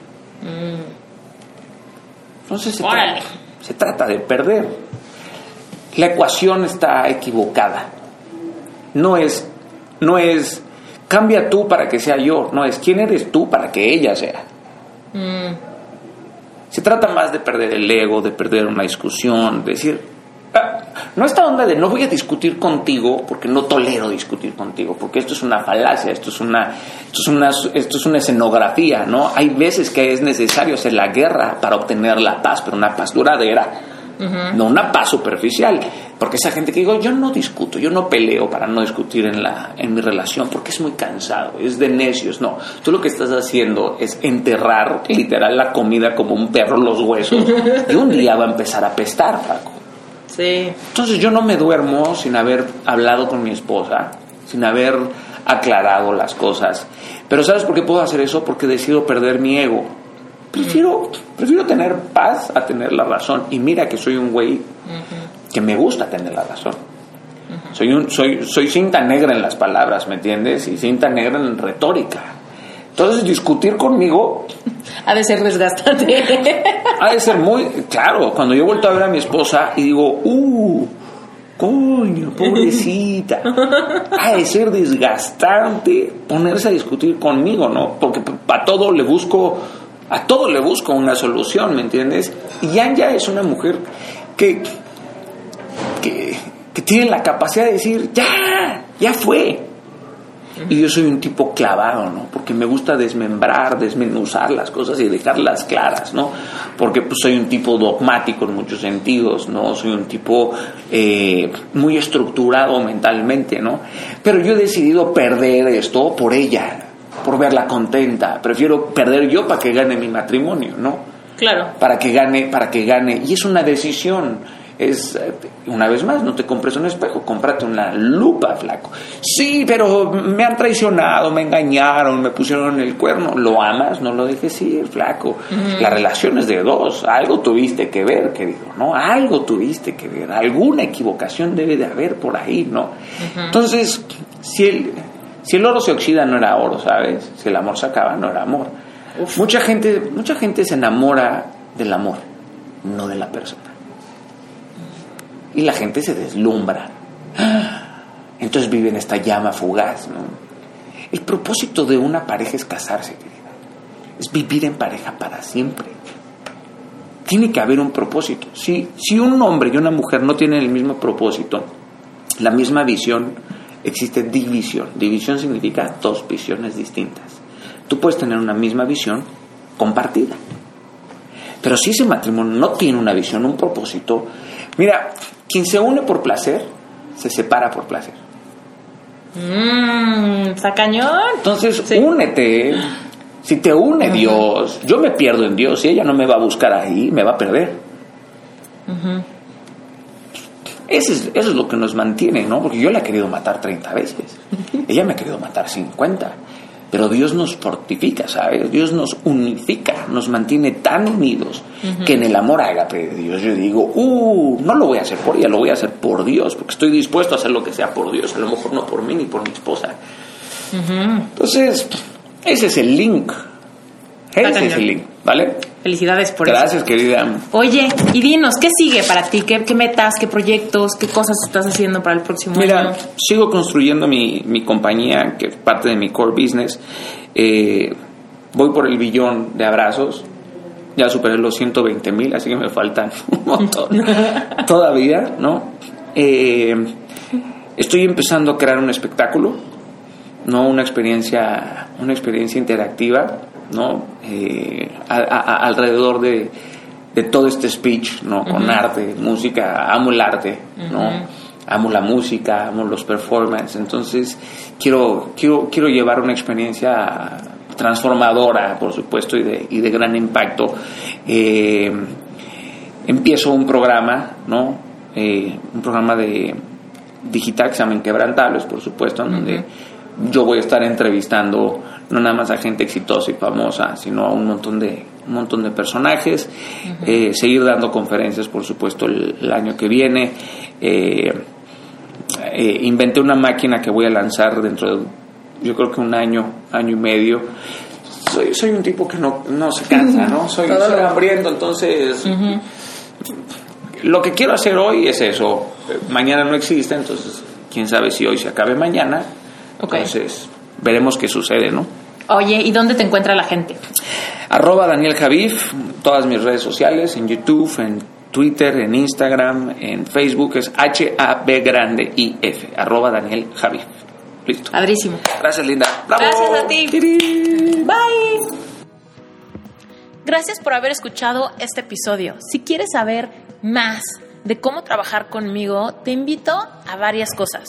Entonces se, trata, se trata de perder. La ecuación está equivocada. No es, no es, cambia tú para que sea yo, no es quién eres tú para que ella sea. Mm. Se trata más de perder el ego, de perder una discusión, de decir, no esta onda de no voy a discutir contigo porque no tolero discutir contigo, porque esto es una falacia, esto es una, esto es una, esto es una escenografía, ¿no? Hay veces que es necesario hacer la guerra para obtener la paz, pero una paz duradera. No una paz superficial, porque esa gente que digo, yo no discuto, yo no peleo para no discutir en, la, en mi relación, porque es muy cansado, es de necios, no. Tú lo que estás haciendo es enterrar literal la comida como un perro los huesos, y un día va a empezar a pestar, Paco. Entonces yo no me duermo sin haber hablado con mi esposa, sin haber aclarado las cosas. Pero ¿sabes por qué puedo hacer eso? Porque decido perder mi ego. Prefiero, prefiero tener paz a tener la razón. Y mira que soy un güey que me gusta tener la razón. Soy, un, soy, soy cinta negra en las palabras, ¿me entiendes? Y cinta negra en retórica. Entonces discutir conmigo ha de ser desgastante. ha de ser muy, claro, cuando yo vuelto a ver a mi esposa y digo, uh, coño, pobrecita, ha de ser desgastante ponerse a discutir conmigo, ¿no? Porque a todo le busco, a todo le busco una solución, ¿me entiendes? Y Anja es una mujer que, que, que tiene la capacidad de decir, ya, ya fue, y yo soy un tipo clavado, ¿no? Porque me gusta desmembrar, desmenuzar las cosas y dejarlas claras, ¿no? Porque pues, soy un tipo dogmático en muchos sentidos, ¿no? Soy un tipo eh, muy estructurado mentalmente, ¿no? Pero yo he decidido perder esto por ella, por verla contenta. Prefiero perder yo para que gane mi matrimonio, ¿no? Claro. Para que gane, para que gane. Y es una decisión es, eh, una vez más, no te compres un espejo, cómprate una lupa, flaco. Sí, pero me han traicionado, me engañaron, me pusieron el cuerno. ¿Lo amas? No lo dejes ir, flaco. La relación es de dos. Algo tuviste que ver, querido, ¿no? Algo tuviste que ver. Alguna equivocación debe de haber por ahí, ¿no? Entonces, si el, si el oro se oxida, no era oro, ¿sabes? Si el amor se acaba, no era amor. Mucha gente, mucha gente se enamora del amor, no de la persona y la gente se deslumbra. Entonces vive en esta llama fugaz. El propósito de una pareja es casarse, querida. Es vivir en pareja para siempre. Tiene que haber un propósito. Si, si un hombre y una mujer no tienen el mismo propósito, la misma visión, existe división. División significa dos visiones distintas. Tú puedes tener una misma visión compartida. Pero si ese matrimonio no tiene una visión, un propósito, mira, quien se une por placer, se separa por placer. Mmm, cañón. Entonces, únete. Si te une Dios, yo me pierdo en Dios. Si ella no me va a buscar ahí, me va a perder. eso, es, eso es lo que nos mantiene, ¿no? Porque yo la he querido matar 30 veces. ella me ha querido matar 50. Pero Dios nos fortifica, ¿sabes? Dios nos unifica, nos mantiene tan unidos que en el amor ágape de Dios yo digo, uh, no lo voy a hacer por ella, lo voy a hacer por Dios, porque estoy dispuesto a hacer lo que sea por Dios, a lo mejor no por mí ni por mi esposa. Entonces, ese es el link. Ese es el link, ¿vale? Felicidades por eso. Gracias, querida. Oye, y dinos, ¿qué sigue para ti? ¿Qué, metas, qué proyectos, qué cosas estás haciendo para el próximo año? Mira, sigo construyendo mi, mi, compañía, que es parte de mi core business. Eh, voy por el billón de abrazos. Ya superé los 120 mil, así que me faltan un montón todavía, ¿no? Eh, estoy empezando a crear un espectáculo, ¿no? Una experiencia, una experiencia interactiva ¿no? Eh, alrededor de, todo este speech, ¿no? Con arte, música, amo el arte, ¿no? Amo la música, amo los performances, entonces quiero, quiero, quiero llevar una experiencia transformadora, por supuesto, y de, y de gran impacto. Eh, empiezo un programa, ¿no? Eh, un programa de digital que se llama Inquebrantables, por supuesto, en donde yo voy a estar entrevistando no nada más a gente exitosa y famosa, sino a un montón de, un montón de personajes, eh, seguir dando conferencias, por supuesto, el, año que viene. Eh, eh, inventé una máquina que voy a lanzar dentro de, yo creo que un año, año y medio. Soy, soy un tipo que no, no se cansa, ¿no? Soy, soy hambriento, entonces... Lo que quiero hacer hoy es eso. Mañana no existe, entonces quién sabe si hoy se acabe mañana. Entonces, veremos qué sucede, ¿no? Oye, ¿y dónde te encuentra la gente? Arroba Daniel Javif, todas mis redes sociales, en YouTube, en Twitter, en Instagram, en Facebook, es H-A-B grande I-F, arroba Daniel Javif. Listo. Padrísimo. Gracias, Linda. Gracias a ti. Bye. Gracias por haber escuchado este episodio. Si quieres saber más de cómo trabajar conmigo, te invito a varias cosas.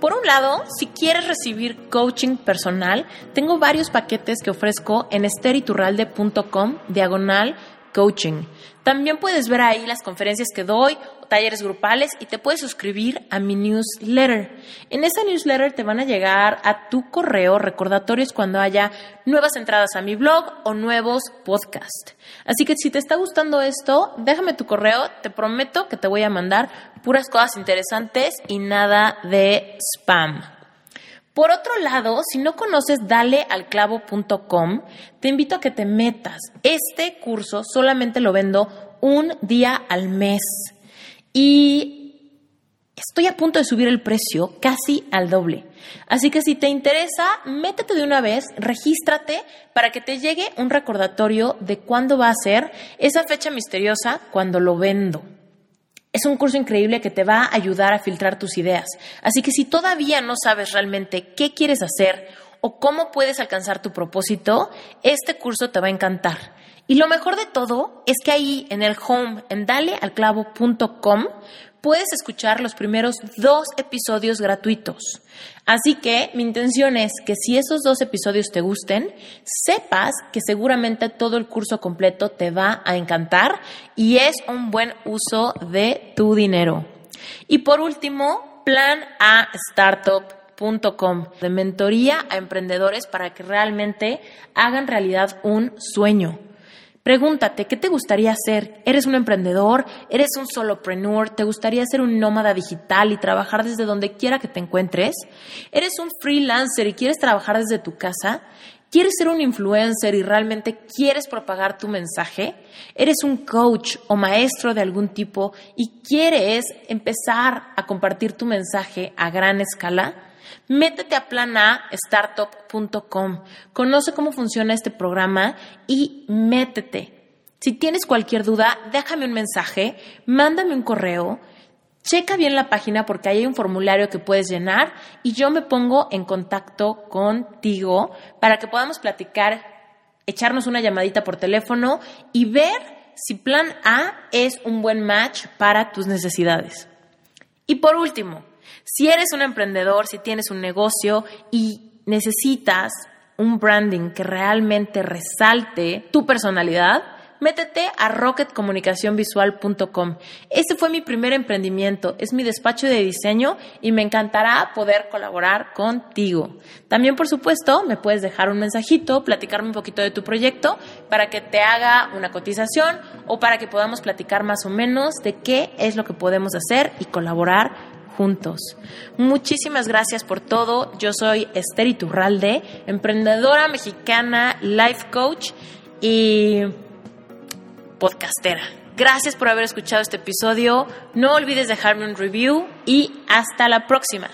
Por un lado, si quieres recibir coaching personal, tengo varios paquetes que ofrezco en esteriturralde.com diagonal coaching. También puedes ver ahí las conferencias que doy, talleres grupales y te puedes suscribir a mi newsletter. En esa newsletter te van a llegar a tu correo recordatorios cuando haya nuevas entradas a mi blog o nuevos podcasts. Así que si te está gustando esto, déjame tu correo, te prometo que te voy a mandar puras cosas interesantes y nada de spam. Por otro lado, si no conoces dalealclavo.com, te invito a que te metas. Este curso solamente lo vendo un día al mes. Y estoy a punto de subir el precio casi al doble. Así que si te interesa, métete de una vez, regístrate para que te llegue un recordatorio de cuándo va a ser esa fecha misteriosa cuando lo vendo. Es un curso increíble que te va a ayudar a filtrar tus ideas. Así que si todavía no sabes realmente qué quieres hacer o cómo puedes alcanzar tu propósito, este curso te va a encantar. Y lo mejor de todo es que ahí en el home, en dalealclavo.com, puedes escuchar los primeros dos episodios gratuitos. Así que mi intención es que si esos dos episodios te gusten, sepas que seguramente todo el curso completo te va a encantar y es un buen uso de tu dinero. Y por último, plan a de mentoría a emprendedores para que realmente hagan realidad un sueño. Pregúntate, ¿qué te gustaría hacer? ¿Eres un emprendedor? ¿Eres un solopreneur? ¿Te gustaría ser un nómada digital y trabajar desde donde quiera que te encuentres? ¿Eres un freelancer y quieres trabajar desde tu casa? ¿Quieres ser un influencer y realmente quieres propagar tu mensaje? ¿Eres un coach o maestro de algún tipo y quieres empezar a compartir tu mensaje a gran escala? Métete a planastartup.com, conoce cómo funciona este programa y métete. Si tienes cualquier duda, déjame un mensaje, mándame un correo, checa bien la página porque hay un formulario que puedes llenar y yo me pongo en contacto contigo para que podamos platicar, echarnos una llamadita por teléfono y ver si Plan A es un buen match para tus necesidades. Y por último, si eres un emprendedor, si tienes un negocio y necesitas un branding que realmente resalte tu personalidad, métete a rocketcomunicacionvisual.com. Este fue mi primer emprendimiento, es mi despacho de diseño y me encantará poder colaborar contigo. También, por supuesto, me puedes dejar un mensajito, platicarme un poquito de tu proyecto para que te haga una cotización o para que podamos platicar más o menos de qué es lo que podemos hacer y colaborar juntos. Muchísimas gracias por todo. Yo soy Esther Iturralde, emprendedora mexicana, life coach y podcastera. Gracias por haber escuchado este episodio. No olvides dejarme un review y hasta la próxima.